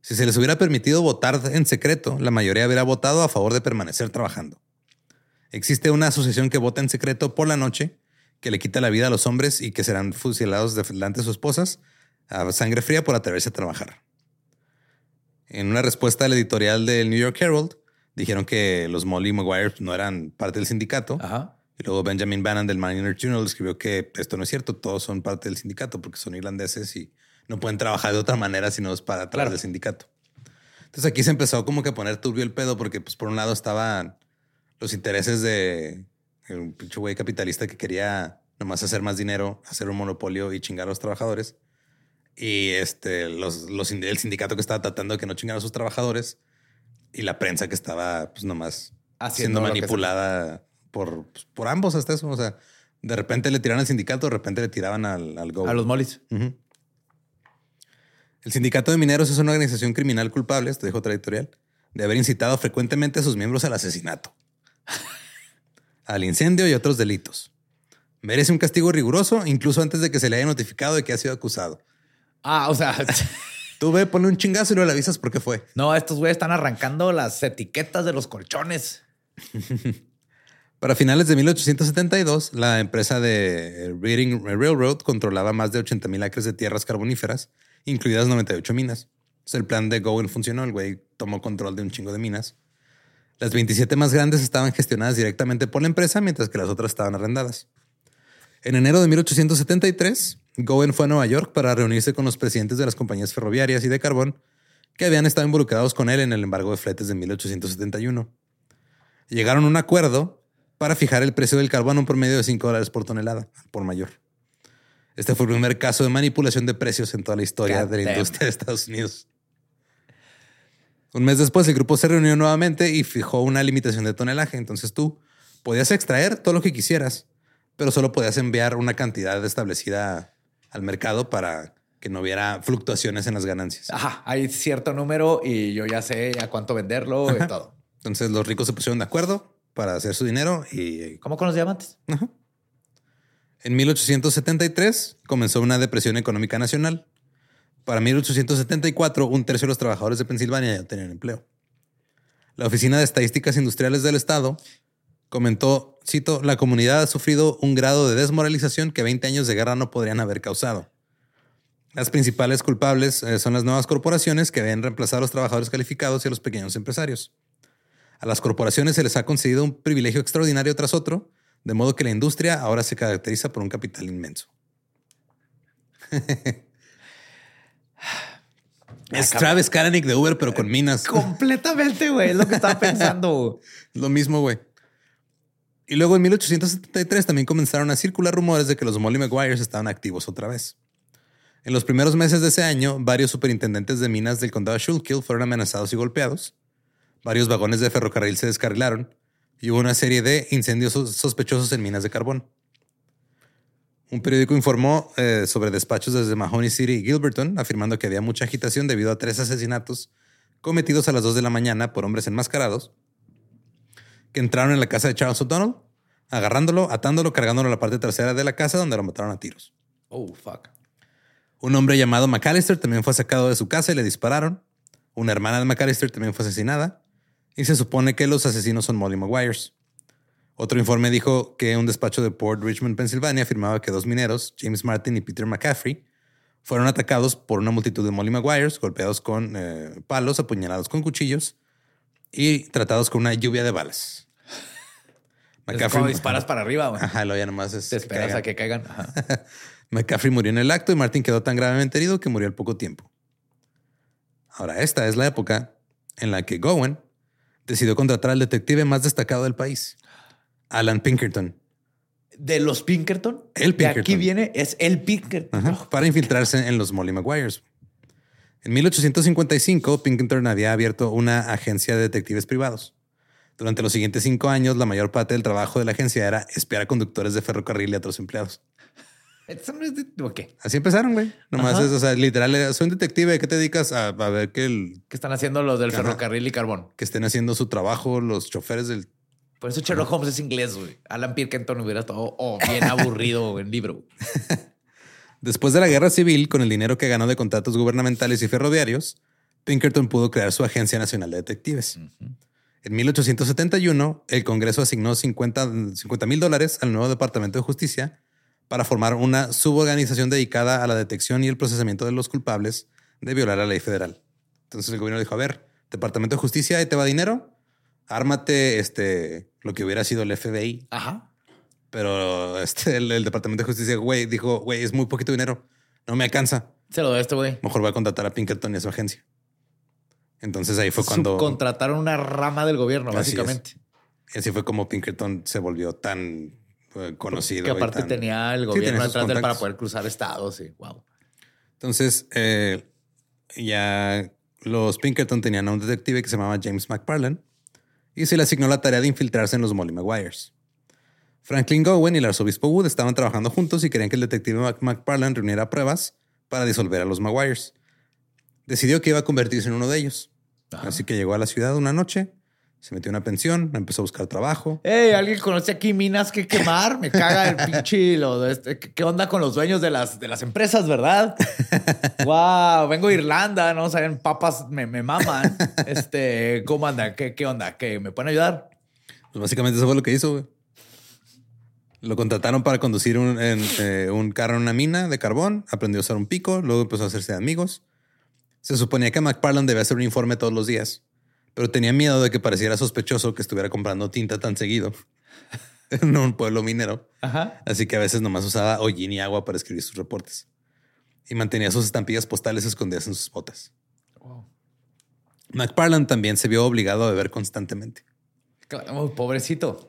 Speaker 2: Si se les hubiera permitido votar en secreto, la mayoría hubiera votado a favor de permanecer trabajando. Existe una asociación que vota en secreto por la noche, que le quita la vida a los hombres y que serán fusilados delante de sus esposas a sangre fría por atreverse a trabajar. En una respuesta al editorial del New York Herald, dijeron que los Molly Maguire no eran parte del sindicato.
Speaker 3: Ajá.
Speaker 2: Y luego Benjamin Bannon del Mariner Journal escribió que esto no es cierto, todos son parte del sindicato porque son irlandeses y no pueden trabajar de otra manera si no es para atrás
Speaker 3: Claro.
Speaker 2: del sindicato. Entonces aquí se empezó como que a poner turbio el pedo porque pues por un lado estaban los intereses de un pinche güey capitalista que quería nomás hacer más dinero, hacer un monopolio y chingar a los trabajadores. Y este, los, los, el sindicato que estaba tratando de que no chingaran a sus trabajadores y la prensa que estaba pues nomás
Speaker 3: Haciendo
Speaker 2: siendo manipulada por, pues, por ambos hasta eso. O sea, de repente le tiraban al sindicato, de repente le tiraban al, al Go.
Speaker 3: A los molis.
Speaker 2: El sindicato de mineros es una organización criminal culpable, esto dijo otra editorial, de haber incitado frecuentemente a sus miembros al asesinato, al incendio y otros delitos. Merece un castigo riguroso, incluso antes de que se le haya notificado de que ha sido acusado.
Speaker 3: Ah, o sea,
Speaker 2: Tú ve, ponle un chingazo y luego le avisas por qué fue.
Speaker 3: no, estos güeyes están arrancando las etiquetas de los colchones.
Speaker 2: Para finales de 1872, la empresa de Reading Railroad controlaba más de 80 mil acres de tierras carboníferas, incluidas 98 minas. Entonces, el plan de Gowen funcionó, el güey tomó control de un chingo de minas. Las 27 más grandes estaban gestionadas directamente por la empresa, mientras que las otras estaban arrendadas. En enero de 1873, Gowen fue a Nueva York para reunirse con los presidentes de las compañías ferroviarias y de carbón que habían estado involucrados con él en el embargo de fletes de 1871. Llegaron a un acuerdo para fijar el precio del carbón a un promedio de 5 dólares por tonelada, por mayor. Este fue el primer caso de manipulación de precios en toda la historia
Speaker 3: God
Speaker 2: de la
Speaker 3: damn.
Speaker 2: industria de Estados Unidos. Un mes después, el grupo se reunió nuevamente y fijó una limitación de tonelaje. Entonces tú podías extraer todo lo que quisieras, pero solo podías enviar una cantidad establecida al mercado para que no hubiera fluctuaciones en las ganancias.
Speaker 3: Ajá, hay cierto número y yo ya sé a cuánto venderlo y todo.
Speaker 2: Entonces los ricos se pusieron de acuerdo para hacer su dinero y
Speaker 3: ¿Cómo con los diamantes?
Speaker 2: en 1873 comenzó una depresión económica nacional. Para 1874, un tercio de los trabajadores de Pensilvania ya tenían empleo. La Oficina de Estadísticas Industriales del Estado comentó, cito, la comunidad ha sufrido un grado de desmoralización que 20 años de guerra no podrían haber causado. Las principales culpables eh, son las nuevas corporaciones que habían reemplazado a los trabajadores calificados y a los pequeños empresarios. A las corporaciones se les ha concedido un privilegio extraordinario tras otro, de modo que la industria ahora se caracteriza por un capital inmenso. es Travis Kalanick de Uber, pero con minas.
Speaker 3: Completamente, güey. Es lo que estaba pensando.
Speaker 2: Lo mismo, güey. Y luego en 1873 también comenzaron a circular rumores de que los Molly Maguires estaban activos otra vez. En los primeros meses de ese año, varios superintendentes de minas del condado de Schuylkill fueron amenazados y golpeados. Varios vagones de ferrocarril se descarrilaron y hubo una serie de incendios sos- sospechosos en minas de carbón. Un periódico informó eh, sobre despachos desde Mahoney City y Gilberton, afirmando que había mucha agitación debido a tres asesinatos cometidos a las 2 de la mañana por hombres enmascarados que entraron en la casa de Charles O'Donnell, agarrándolo, atándolo, cargándolo a la parte trasera de la casa donde lo mataron a tiros.
Speaker 3: Oh, fuck.
Speaker 2: Un hombre llamado McAllister también fue sacado de su casa y le dispararon. Una hermana de McAllister también fue asesinada. Y se supone que los asesinos son Molly Maguires. Otro informe dijo que un despacho de Port Richmond, Pensilvania, afirmaba que dos mineros, James Martin y Peter McCaffrey, fueron atacados por una multitud de Molly Maguires, golpeados con eh, palos, apuñalados con cuchillos y tratados con una lluvia de balas.
Speaker 3: Es como disparas para arriba, güey.
Speaker 2: Ajá, lo ya nomás es
Speaker 3: Te
Speaker 2: que
Speaker 3: esperas
Speaker 2: caigan.
Speaker 3: a que caigan. Ajá.
Speaker 2: McCaffrey murió en el acto y Martin quedó tan gravemente herido que murió al poco tiempo. Ahora, esta es la época en la que Gowen decidió contratar al detective más destacado del país, Alan Pinkerton,
Speaker 3: De los Pinkerton.
Speaker 2: El
Speaker 3: De aquí
Speaker 2: Pinkerton.
Speaker 3: viene, es el Pinkerton.
Speaker 2: Ajá, para infiltrarse en los Molly Maguires. En 1855, Pinkerton había abierto una agencia de detectives privados. Durante los siguientes cinco años, la mayor parte del trabajo de la agencia era espiar a conductores de ferrocarril y a otros empleados.
Speaker 3: Eso no es de... ¿o qué?
Speaker 2: Así empezaron, güey. Nomás
Speaker 3: Ajá.
Speaker 2: es, o sea, literal, era, soy un detective. ¿Qué te dedicas a, a ver que, el,
Speaker 3: ¿Qué están haciendo los del
Speaker 2: Ajá.
Speaker 3: ferrocarril y carbón?
Speaker 2: que estén haciendo su trabajo los choferes del...
Speaker 3: Por eso Sherlock Holmes es inglés, güey. Alan Pinkerton hubiera estado oh, bien aburrido en libro.
Speaker 2: Después de la guerra civil, con el dinero que ganó de contratos gubernamentales y ferroviarios, Pinkerton pudo crear su Agencia Nacional de Detectives. En 1871, el Congreso asignó 50 mil dólares al nuevo Departamento de Justicia para formar una suborganización dedicada a la detección y el procesamiento de los culpables de violar la ley federal. Entonces el gobierno dijo, a ver, Departamento de Justicia, ahí te va dinero, ármate este, lo que hubiera sido el FBI.
Speaker 3: Ajá.
Speaker 2: Pero este, el, el Departamento de Justicia, güey, dijo, güey, es muy poquito dinero, no me alcanza.
Speaker 3: Se lo doy a este güey.
Speaker 2: Mejor voy a contratar a Pinkerton y a su agencia. Entonces ahí fue cuando...
Speaker 3: Subcontrataron una rama del gobierno,
Speaker 2: Así es.
Speaker 3: básicamente.
Speaker 2: Y así fue como Pinkerton se volvió tan eh, conocido.
Speaker 3: Que aparte
Speaker 2: tan-
Speaker 3: tenía el gobierno detrás de él para poder cruzar estados. Y wow.
Speaker 2: Entonces, eh, ya los Pinkerton tenían a un detective que se llamaba James McParland y se le asignó la tarea de infiltrarse en los Molly Maguires. Franklin Gowen y el arzobispo Wood estaban trabajando juntos y querían que el detective Mac- McParland reuniera pruebas para disolver a los Maguires. decidió que iba a convertirse en uno de ellos. Así que llegó a la ciudad una noche, se metió en una pensión, empezó a buscar trabajo.
Speaker 3: Hey, ¿alguien conoce aquí minas que quemar? Me caga el pinche lo de este- ¿Qué qué onda con los dueños de las, de las empresas, verdad? wow, vengo de Irlanda, no saben, papas me, me maman. Este, ¿cómo anda? ¿Qué, qué onda? ¿Qué me pueden ayudar?
Speaker 2: Pues básicamente eso fue lo que hizo, güey. Lo contrataron para conducir un, en, eh, un carro en una mina de carbón, aprendió a usar un pico, luego empezó a hacerse amigos. Se suponía que McParland debía hacer un informe todos los días, pero tenía miedo de que pareciera sospechoso que estuviera comprando tinta tan seguido en un pueblo minero.
Speaker 3: Ajá.
Speaker 2: Así que a veces nomás usaba hollín y agua para escribir sus reportes. Y mantenía sus estampillas postales escondidas en sus botas. McParland también se vio obligado a beber constantemente.
Speaker 3: Claro, pobrecito.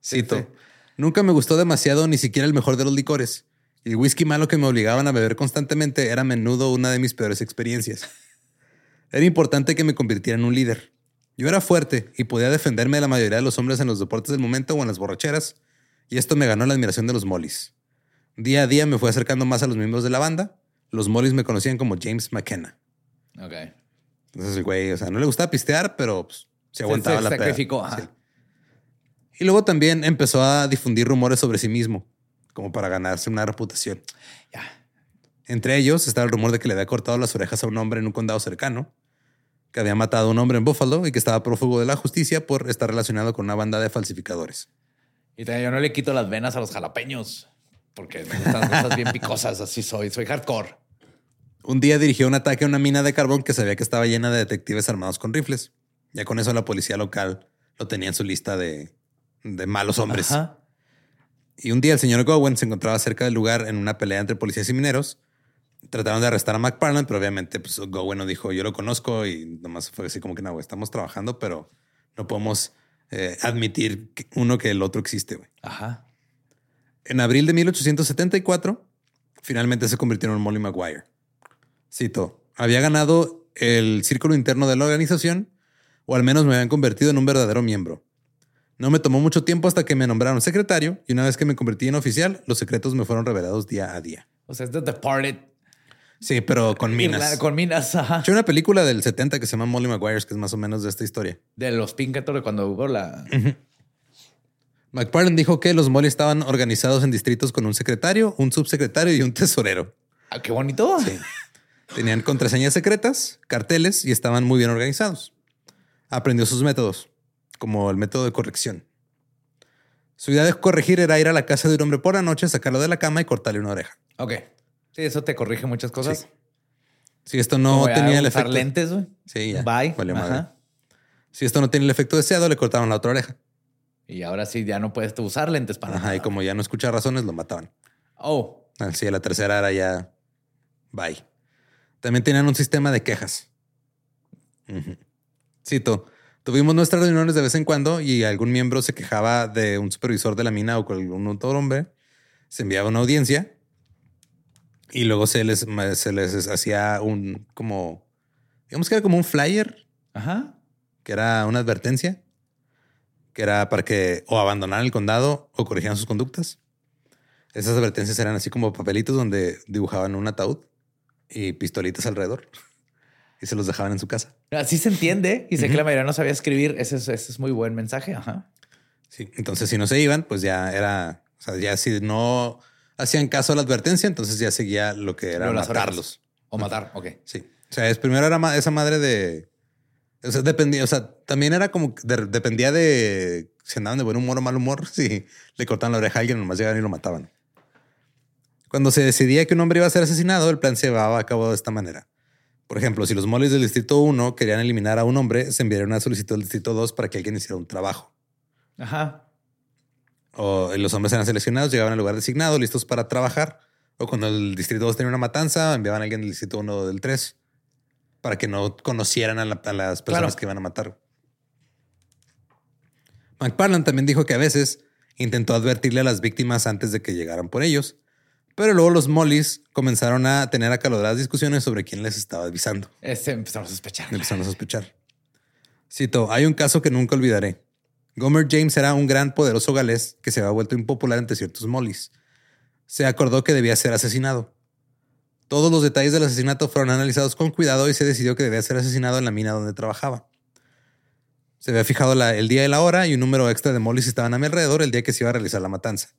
Speaker 3: Sí. Sí.
Speaker 2: Nunca me gustó demasiado ni siquiera el mejor de los licores. El whisky malo que me obligaban a beber constantemente era a menudo una de mis peores experiencias. Era importante que me convirtiera en un líder. Yo era fuerte y podía defenderme de la mayoría de los hombres en los deportes del momento o en las borracheras. Y esto me ganó la admiración de los Mollys. Día a día me fui acercando más a los miembros de la banda. Los Mollys me conocían como James McKenna.
Speaker 3: Ok.
Speaker 2: Entonces el güey, o sea, no le gustaba pistear, pero pues, se aguantaba
Speaker 3: se
Speaker 2: la peda.
Speaker 3: sacrificó.
Speaker 2: Sí. Y luego también empezó a difundir rumores sobre sí mismo, como para ganarse una reputación.
Speaker 3: Ya.
Speaker 2: Entre ellos estaba el rumor de que le había cortado las orejas a un hombre en un condado cercano, que había matado a un hombre en Buffalo y que estaba prófugo de la justicia por estar relacionado con una banda de falsificadores.
Speaker 3: Y también yo no le quito las venas a los jalapeños porque me gustan cosas bien picosas. Así soy. Soy hardcore.
Speaker 2: Un día dirigió un ataque a una mina de carbón que sabía que estaba llena de detectives armados con rifles. Ya con eso la policía local lo tenía en su lista de, de malos hombres.
Speaker 3: Ajá.
Speaker 2: Y un día el señor Gowen se encontraba cerca del lugar en una pelea entre policías y mineros. Trataron de arrestar a McParland, pero obviamente pues, Gowen no dijo, yo lo conozco y nomás fue así como que no, estamos trabajando, pero no podemos eh, admitir que uno que el otro existe. güey".
Speaker 3: Ajá.
Speaker 2: En abril de 1874, finalmente se convirtió en Molly Maguire. Cito, había ganado el círculo interno de la organización, o al menos me habían convertido en un verdadero miembro. No me tomó mucho tiempo hasta que me nombraron secretario, y una vez que me convertí en oficial, los secretos me fueron revelados día a día.
Speaker 3: O sea, es The Departed.
Speaker 2: Sí, pero con minas.
Speaker 3: Con minas. Ajá.
Speaker 2: Hay una película del 70 que se llama Molly Maguires, que es más o menos de esta historia.
Speaker 3: De los Pinkerton cuando hubo la.
Speaker 2: McParland dijo que los Molly estaban organizados en distritos con un secretario, un subsecretario y un tesorero.
Speaker 3: Ah, qué bonito.
Speaker 2: Tenían contraseñas secretas, carteles y estaban muy bien organizados. Aprendió sus métodos, como el método de corrección. Su idea de corregir era ir a la casa de un hombre por la noche, sacarlo de la cama y cortarle una oreja.
Speaker 3: Ok. Sí, eso te corrige muchas cosas.
Speaker 2: Sí. Si esto no tenía el
Speaker 3: usar
Speaker 2: efecto,
Speaker 3: lentes, güey.
Speaker 2: Sí, ya.
Speaker 3: Bye.
Speaker 2: Madre. Si esto no tiene el efecto deseado, le cortaron la otra oreja.
Speaker 3: Y ahora sí ya no puedes usar lentes para
Speaker 2: Ajá,
Speaker 3: nada.
Speaker 2: y como ya no escucha razones, lo mataban.
Speaker 3: Oh,
Speaker 2: Así, la tercera era ya bye. También tenían un sistema de quejas. Cito. Tuvimos nuestras reuniones de vez en cuando y algún miembro se quejaba de un supervisor de la mina o con algún otro hombre. Se enviaba una audiencia y luego se les, se les hacía un como, digamos que era como un flyer,
Speaker 3: ajá.
Speaker 2: que era una advertencia, que era para que o abandonaran el condado o corrigieran sus conductas. Esas advertencias eran así como papelitos donde dibujaban un ataúd y pistolitas alrededor y se los dejaban en su casa.
Speaker 3: Así se entiende. Y sé que la mayoría no sabía escribir. Ese es, ese es muy buen mensaje. Ajá.
Speaker 2: Sí, entonces si no se iban, pues ya era, o sea, ya si no hacían caso a la advertencia, entonces ya seguía lo que era matarlos.
Speaker 3: O matar. Ok.
Speaker 2: Sí. O sea, es primero era esa madre de. O sea, dependía, o sea, también era como que de- dependía de si andaban de buen humor o mal humor. Si le cortaban la oreja a alguien, nomás llegaban y lo mataban. Cuando se decidía que un hombre iba a ser asesinado, el plan se llevaba a cabo de esta manera. Por ejemplo, si los moles del distrito 1 querían eliminar a un hombre, se enviaría una solicitud al distrito 2 para que alguien hiciera un trabajo.
Speaker 3: Ajá.
Speaker 2: O los hombres eran seleccionados, llegaban al lugar designado, listos para trabajar. O cuando el distrito 2 tenía una matanza, enviaban a alguien del distrito 1 o del 3 para que no conocieran a, la- a las personas
Speaker 3: Claro.
Speaker 2: que iban a matar. McParland también dijo que a veces intentó advertirle a las víctimas antes de que llegaran por ellos, pero luego los Mollys comenzaron a tener acaloradas discusiones sobre quién les estaba avisando.
Speaker 3: Este empezamos a sospechar.
Speaker 2: Empezaron a sospechar. Cito, hay un caso que nunca olvidaré. Gomer James era un gran poderoso galés que se había vuelto impopular entre ciertos molis. Se acordó que debía ser asesinado. Todos los detalles del asesinato fueron analizados con cuidado y se decidió que debía ser asesinado en la mina donde trabajaba. Se había fijado la- el día y la hora y un número extra de molis estaban a mi alrededor el día que se iba a realizar la matanza.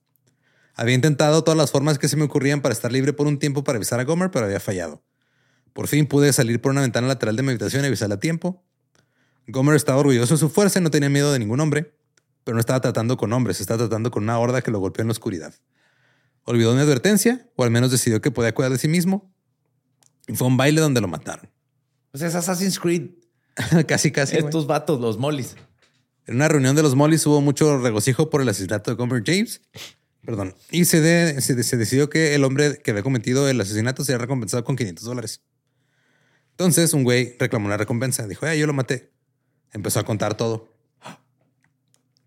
Speaker 2: Había intentado todas las formas que se me ocurrían para estar libre por un tiempo para avisar a Gomer, pero había fallado. Por fin pude salir por una ventana lateral de mi habitación y avisarle a tiempo. Gomer estaba orgulloso de su fuerza y no tenía miedo de ningún hombre, pero no estaba tratando con hombres, estaba tratando con una horda que lo golpeó en la oscuridad. Olvidó mi advertencia, o al menos decidió que podía cuidar de sí mismo, y fue a un baile donde lo mataron.
Speaker 3: Pues es Assassin's Creed.
Speaker 2: casi, casi.
Speaker 3: Estos vatos, los molis.
Speaker 2: En una reunión de los Mollys hubo mucho regocijo por el asesinato de Gomer James. Perdón. Y se, de- se, de- se decidió que el hombre que había cometido el asesinato sería recompensado con 500 dólares. Entonces un güey reclamó la recompensa. Dijo, "Ah, yo lo maté. Empezó a contar todo.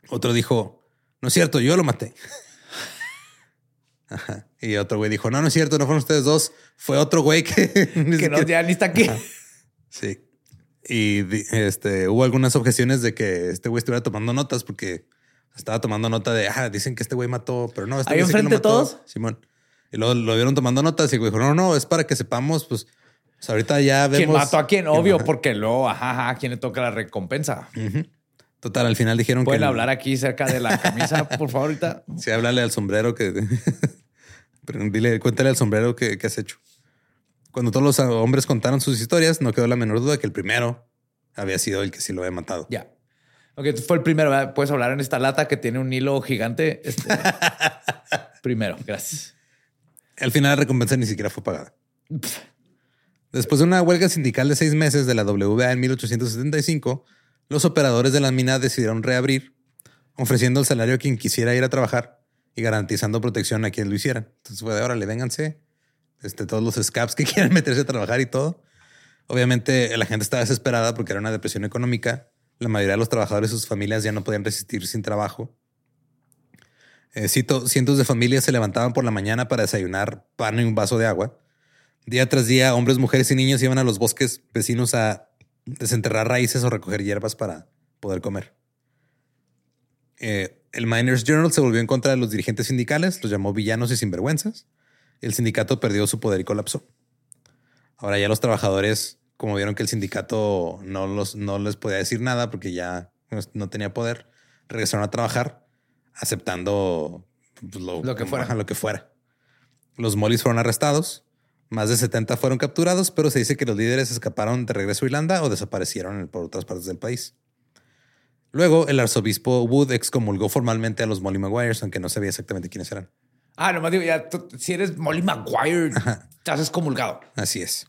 Speaker 2: Otro dijo, no es cierto, yo lo maté. Ajá. Y otro güey dijo, no, no es cierto, no fueron ustedes dos. Fue otro güey que...
Speaker 3: Que no, ya ni está aquí.
Speaker 2: Sí. Y este, hubo algunas objeciones de que este güey estuviera tomando notas porque estaba tomando nota de, ah, dicen que este güey mató, pero no, este
Speaker 3: ¿Ahí enfrente
Speaker 2: mató".
Speaker 3: todos?
Speaker 2: Simón. Y luego lo vieron tomando notas y dijo, no, no, es para que sepamos, pues, pues, ahorita ya vemos.
Speaker 3: ¿Quién mató a quién? Obvio, porque luego, ajá, ajá, ¿a quién le toca la recompensa?
Speaker 2: Total, al final dijeron
Speaker 3: Pueden
Speaker 2: que.
Speaker 3: hablar aquí cerca de la camisa, por favor, ahorita.
Speaker 2: Sí, háblale al sombrero que. Pero dile, cuéntale al sombrero que, que has hecho. Cuando todos los hombres contaron sus historias, no quedó la menor duda que el primero había sido el que sí lo había matado.
Speaker 3: Ya. Ok, fue el primero. ¿verdad? Puedes hablar en esta lata que tiene un hilo gigante. Este, primero, gracias.
Speaker 2: Al final la recompensa ni siquiera fue pagada. Después de una huelga sindical de seis meses de la WBA en 1875, los operadores de la mina decidieron reabrir, ofreciendo el salario a quien quisiera ir a trabajar y garantizando protección a quien lo hicieran. Entonces fue de órale, vénganse. Este, todos los scabs que quieran meterse a trabajar y todo. Obviamente la gente estaba desesperada porque era una depresión económica. La mayoría de los trabajadores y sus familias ya no podían resistir sin trabajo. Eh, cito, cientos de familias se levantaban por la mañana para desayunar pan y un vaso de agua. Día tras día, hombres, mujeres y niños iban a los bosques vecinos a desenterrar raíces o recoger hierbas para poder comer. Eh, el Miners Journal se volvió en contra de los dirigentes sindicales, los llamó villanos y sinvergüenzas. El sindicato perdió su poder y colapsó. Ahora ya los trabajadores, como vieron que el sindicato no, los, no les podía decir nada porque ya no tenía poder, regresaron a trabajar aceptando pues, lo,
Speaker 3: Lo que fuera.
Speaker 2: ajá, lo que fuera. Los molis fueron arrestados. Más de 70 fueron capturados, pero se dice que los líderes escaparon de regreso a Irlanda o desaparecieron por otras partes del país. Luego, el arzobispo Wood excomulgó formalmente a los Molly Maguires, aunque no sabía exactamente quiénes eran.
Speaker 3: Ah, nomás digo, ya, tú- si eres Molly Maguire, te haces comulgado.
Speaker 2: Así es.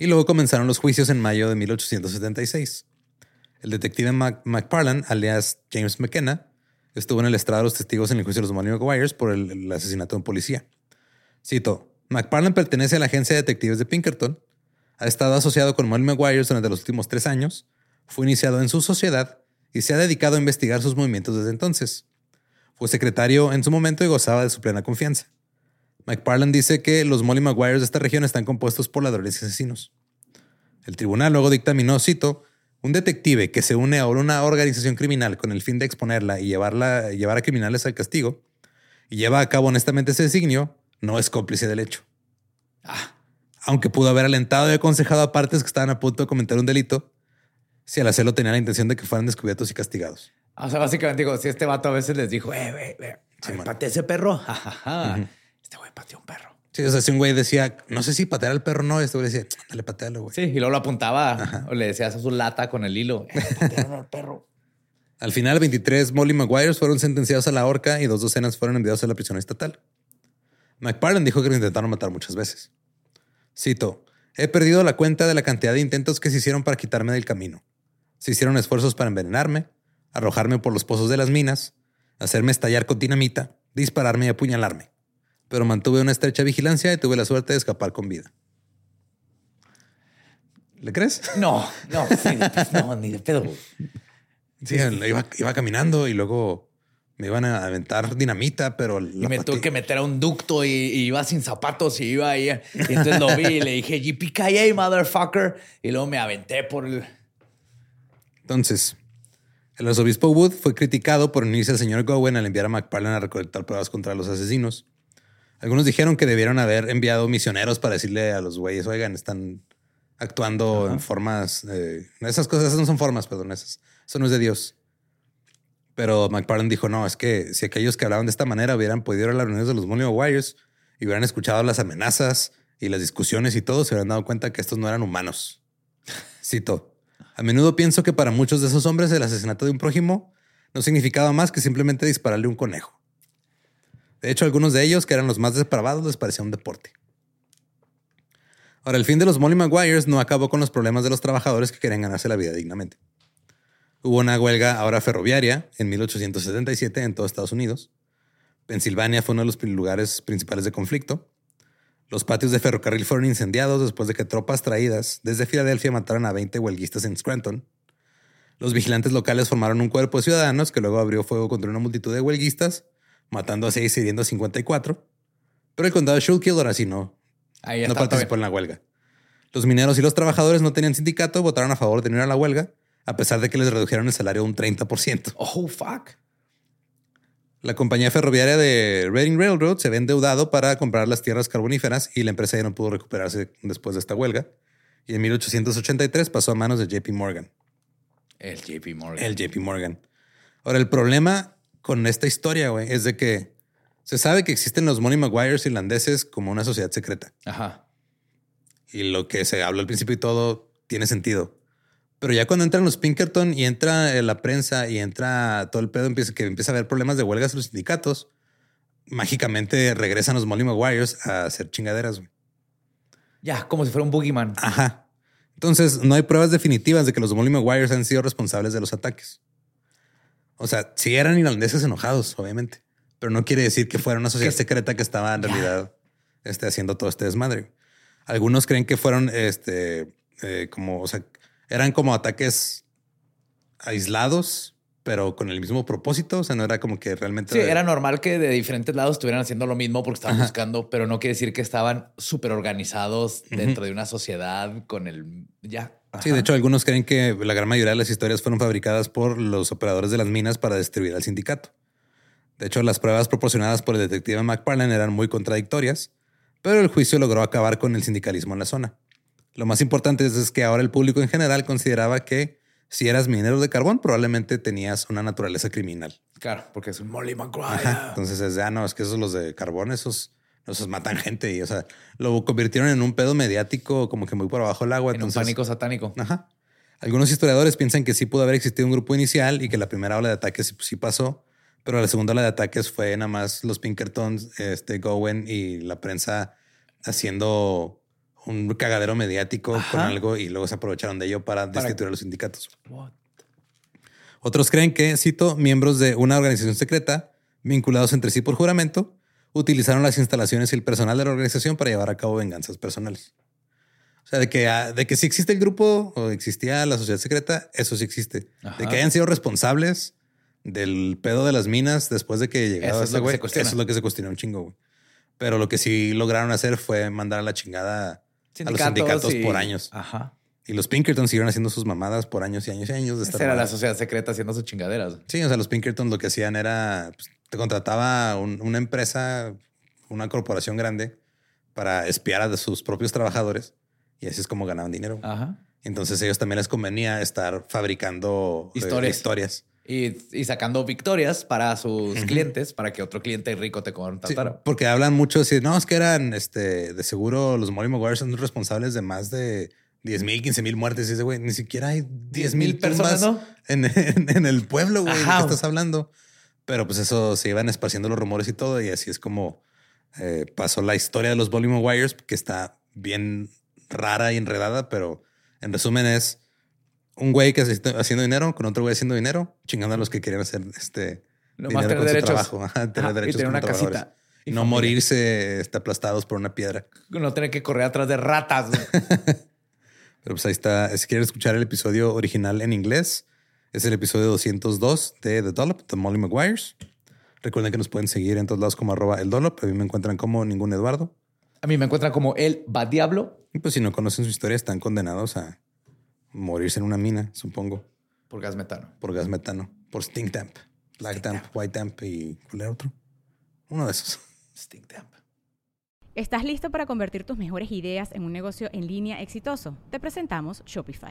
Speaker 2: Y luego comenzaron los juicios en mayo de 1876. El detective Mac McParland, alias James McKenna, estuvo en el estrado de los testigos en el juicio de los Molly Maguires por el, asesinato de un policía. Cito, McParland pertenece a la agencia de detectives de Pinkerton, ha estado asociado con Molly Maguires durante los últimos tres años, fue iniciado en su sociedad y se ha dedicado a investigar sus movimientos desde entonces. Fue secretario en su momento y gozaba de su plena confianza. McParland dice que los Molly Maguires de esta región están compuestos por ladrones y asesinos. El tribunal luego dictaminó, cito, un detective que se une a una organización criminal con el fin de exponerla y llevarla, llevar a criminales al castigo y lleva a cabo honestamente ese designio, no es cómplice del hecho. Aunque pudo haber alentado y aconsejado a partes que estaban a punto de cometer un delito, si al hacerlo tenía la intención de que fueran descubiertos y castigados.
Speaker 3: O sea, básicamente digo, si este vato a veces les dijo, eh, güey, güey,
Speaker 2: Sí,
Speaker 3: ese perro. Ja, ja, ja. Este güey pateó un perro.
Speaker 2: Sí, o sea, si un güey decía, no sé si patear al perro o no, este güey decía, dale, patealo, güey.
Speaker 3: Sí, y luego lo apuntaba o le decías a su lata con el hilo. Patearon al perro.
Speaker 2: Al final, 23 Molly Maguires fueron sentenciados a la horca y dos docenas fueron enviados a la prisión estatal. McParland dijo que lo intentaron matar muchas veces. Cito, he perdido la cuenta de la cantidad de intentos que se hicieron para quitarme del camino. Se hicieron esfuerzos para envenenarme, arrojarme por los pozos de las minas, hacerme estallar con dinamita, dispararme y apuñalarme. Pero mantuve una estrecha vigilancia y tuve la suerte de escapar con vida. ¿Le crees?
Speaker 3: No, no, sí, pues, no, ni de pedo.
Speaker 2: Sí, iba, iba caminando y luego me iban a aventar dinamita, pero
Speaker 3: Y me tuve que meter a un ducto y, y iba sin zapatos y iba ahí. Y entonces lo vi y le dije, JPKA, motherfucker. Y luego me aventé por el...
Speaker 2: Entonces, el arzobispo Wood fue criticado por unirse al señor Gowen al enviar a McParland a recolectar pruebas contra los asesinos. Algunos dijeron que debieron haber enviado misioneros para decirle a los güeyes, oigan, están actuando en formas. eh, esas cosas esas no son formas, perdón, esas. Eso no es de Dios. Pero McParland dijo: No, es que si aquellos que hablaban de esta manera hubieran podido ir a las reuniones de los Molino Warriors y hubieran escuchado las amenazas y las discusiones y todo, se hubieran dado cuenta que estos no eran humanos. Cito: A menudo pienso que para muchos de esos hombres el asesinato de un prójimo no significaba más que simplemente dispararle un conejo. De hecho, algunos de ellos, que eran los más depravados, les parecía un deporte. Ahora, el fin de los Molly Maguires no acabó con los problemas de los trabajadores que querían ganarse la vida dignamente. Hubo una huelga ahora ferroviaria en 1877 en todo Estados Unidos. Pensilvania fue uno de los lugares principales de conflicto. Los patios de ferrocarril fueron incendiados después de que tropas traídas desde Filadelfia mataron a 20 huelguistas en Scranton. Los vigilantes locales formaron un cuerpo de ciudadanos que luego abrió fuego contra una multitud de huelguistas, matando a 6 y hiriendo a 54. Pero el condado de Schuylkill ahora sí no,
Speaker 3: Ahí
Speaker 2: no
Speaker 3: está.
Speaker 2: participó en la huelga. Los mineros y los trabajadores no tenían sindicato, votaron a favor de no ir a la huelga, a pesar de que les redujeron el salario un 30%.
Speaker 3: Oh, fuck.
Speaker 2: La compañía ferroviaria de Reading Railroad se había endeudado para comprar las tierras carboníferas y la empresa ya no pudo recuperarse después de esta huelga. Y en 1883 pasó a manos de JP Morgan.
Speaker 3: El JP Morgan.
Speaker 2: El JP Morgan. Ahora, el problema con esta historia, güey, es de que se sabe que existen los Money Maguires irlandeses como una sociedad secreta.
Speaker 3: Ajá.
Speaker 2: Y lo que se habla al principio y todo tiene sentido. Pero ya cuando entran los Pinkerton y entra eh, la prensa y entra todo el pedo, empieza, que empieza a haber problemas de huelgas en los sindicatos, mágicamente regresan los Molly Maguires a hacer chingaderas.
Speaker 3: Ya, como si fuera un boogeyman.
Speaker 2: Ajá. Entonces, no hay pruebas definitivas de que los Molly Maguires han sido responsables de los ataques. O sea, sí eran irlandeses enojados, obviamente, pero no quiere decir que fuera una sociedad secreta que estaba en realidad este, haciendo todo este desmadre. Algunos creen que fueron este, eh, como, o sea, eran como ataques aislados, pero con el mismo propósito. O sea, no era como que realmente.
Speaker 3: Sí, era normal que de diferentes lados estuvieran haciendo lo mismo porque estaban buscando, pero no quiere decir que estaban súper organizados dentro de una sociedad con el ya.
Speaker 2: Sí, de hecho, algunos creen que la gran mayoría de las historias fueron fabricadas por los operadores de las minas para destruir al sindicato. De hecho, las pruebas proporcionadas por el detective McParlin eran muy contradictorias, pero el juicio logró acabar con el sindicalismo en la zona. Lo más importante es, que ahora el público en general consideraba que si eras minero de carbón, probablemente tenías una naturaleza criminal.
Speaker 3: Claro, porque es un Molly McGuire.
Speaker 2: Entonces es de, ah, no, es que esos los de carbón, esos, esos matan gente y, o sea, lo convirtieron en un pedo mediático como que muy por abajo del agua.
Speaker 3: En un pánico satánico.
Speaker 2: Ajá. Algunos historiadores piensan que sí pudo haber existido un grupo inicial y que la primera ola de ataques sí, sí pasó, pero la segunda ola de ataques fue nada más los Pinkertons, este Gowen y la prensa haciendo un cagadero mediático con algo y luego se aprovecharon de ello para,
Speaker 3: Para-
Speaker 2: destituir a los sindicatos.
Speaker 3: What?
Speaker 2: Otros creen que, cito, miembros de una organización secreta, vinculados entre sí por juramento, utilizaron las instalaciones y el personal de la organización para llevar a cabo venganzas personales. O sea, de que, ah, de que sí existe el grupo o existía la sociedad secreta, eso sí existe.
Speaker 3: Ajá.
Speaker 2: De que hayan sido responsables del pedo de las minas después de que llegaba ese
Speaker 3: que
Speaker 2: güey. Eso es lo que se cuestiona un chingo, güey. Pero lo que sí lograron hacer fue mandar a la chingada a los sindicatos
Speaker 3: y-
Speaker 2: por años.
Speaker 3: Ajá.
Speaker 2: Y los Pinkerton siguieron haciendo sus mamadas por años y años y años. De estar
Speaker 3: Esa era la sociedad secreta haciendo sus chingaderas.
Speaker 2: Sí, o sea, los Pinkerton lo que hacían era, pues, te contrataba un- una empresa, una corporación grande para espiar a sus propios trabajadores y así es como ganaban dinero.
Speaker 3: Ajá.
Speaker 2: Entonces ellos también les convenía estar fabricando eh,
Speaker 3: Historias.
Speaker 2: historias.
Speaker 3: Y, y sacando victorias para sus clientes, para que otro cliente rico te
Speaker 2: Sí,
Speaker 3: contratara.
Speaker 2: porque hablan mucho así, no, es que eran, este, de seguro los Molly Maguire son responsables de más de 10 mil, 15 mil muertes. Y dice, güey, ni siquiera hay 10 mil
Speaker 3: 10,000 personas,
Speaker 2: en, en- en el pueblo, güey, ¿de qué estás hablando? Pero pues eso se iban esparciendo los rumores y todo. Y así es como eh, pasó la historia de los Molly Maguires, que está bien rara y enredada, pero en resumen es un güey que está haciendo dinero con otro güey haciendo dinero, chingando a los que querían hacer este
Speaker 3: Nomás
Speaker 2: dinero con su
Speaker 3: derechos.
Speaker 2: trabajo. Ajá, tener
Speaker 3: Ajá, y
Speaker 2: derechos
Speaker 3: tener una casita. Y
Speaker 2: no
Speaker 3: familia.
Speaker 2: morirse este, aplastados por una piedra.
Speaker 3: No tener que correr atrás de ratas.
Speaker 2: Pero pues ahí está. Si quieren escuchar el episodio original en inglés, es el episodio 202 de The Dollop, The Molly Maguires. Recuerden que nos pueden seguir en todos lados como arroba el Dollop. A mí me encuentran como ningún Eduardo.
Speaker 3: A mí me encuentran como el va diablo
Speaker 2: Y pues si no conocen su historia, están condenados a morirse en una mina, supongo,
Speaker 3: por gas metano.
Speaker 2: por gas metano, por stink damp, black damp, white damp y ¿cuál era otro? Uno de esos.
Speaker 3: Stink damp.
Speaker 4: ¿Estás listo para convertir tus mejores ideas en un negocio en línea exitoso? Te presentamos Shopify.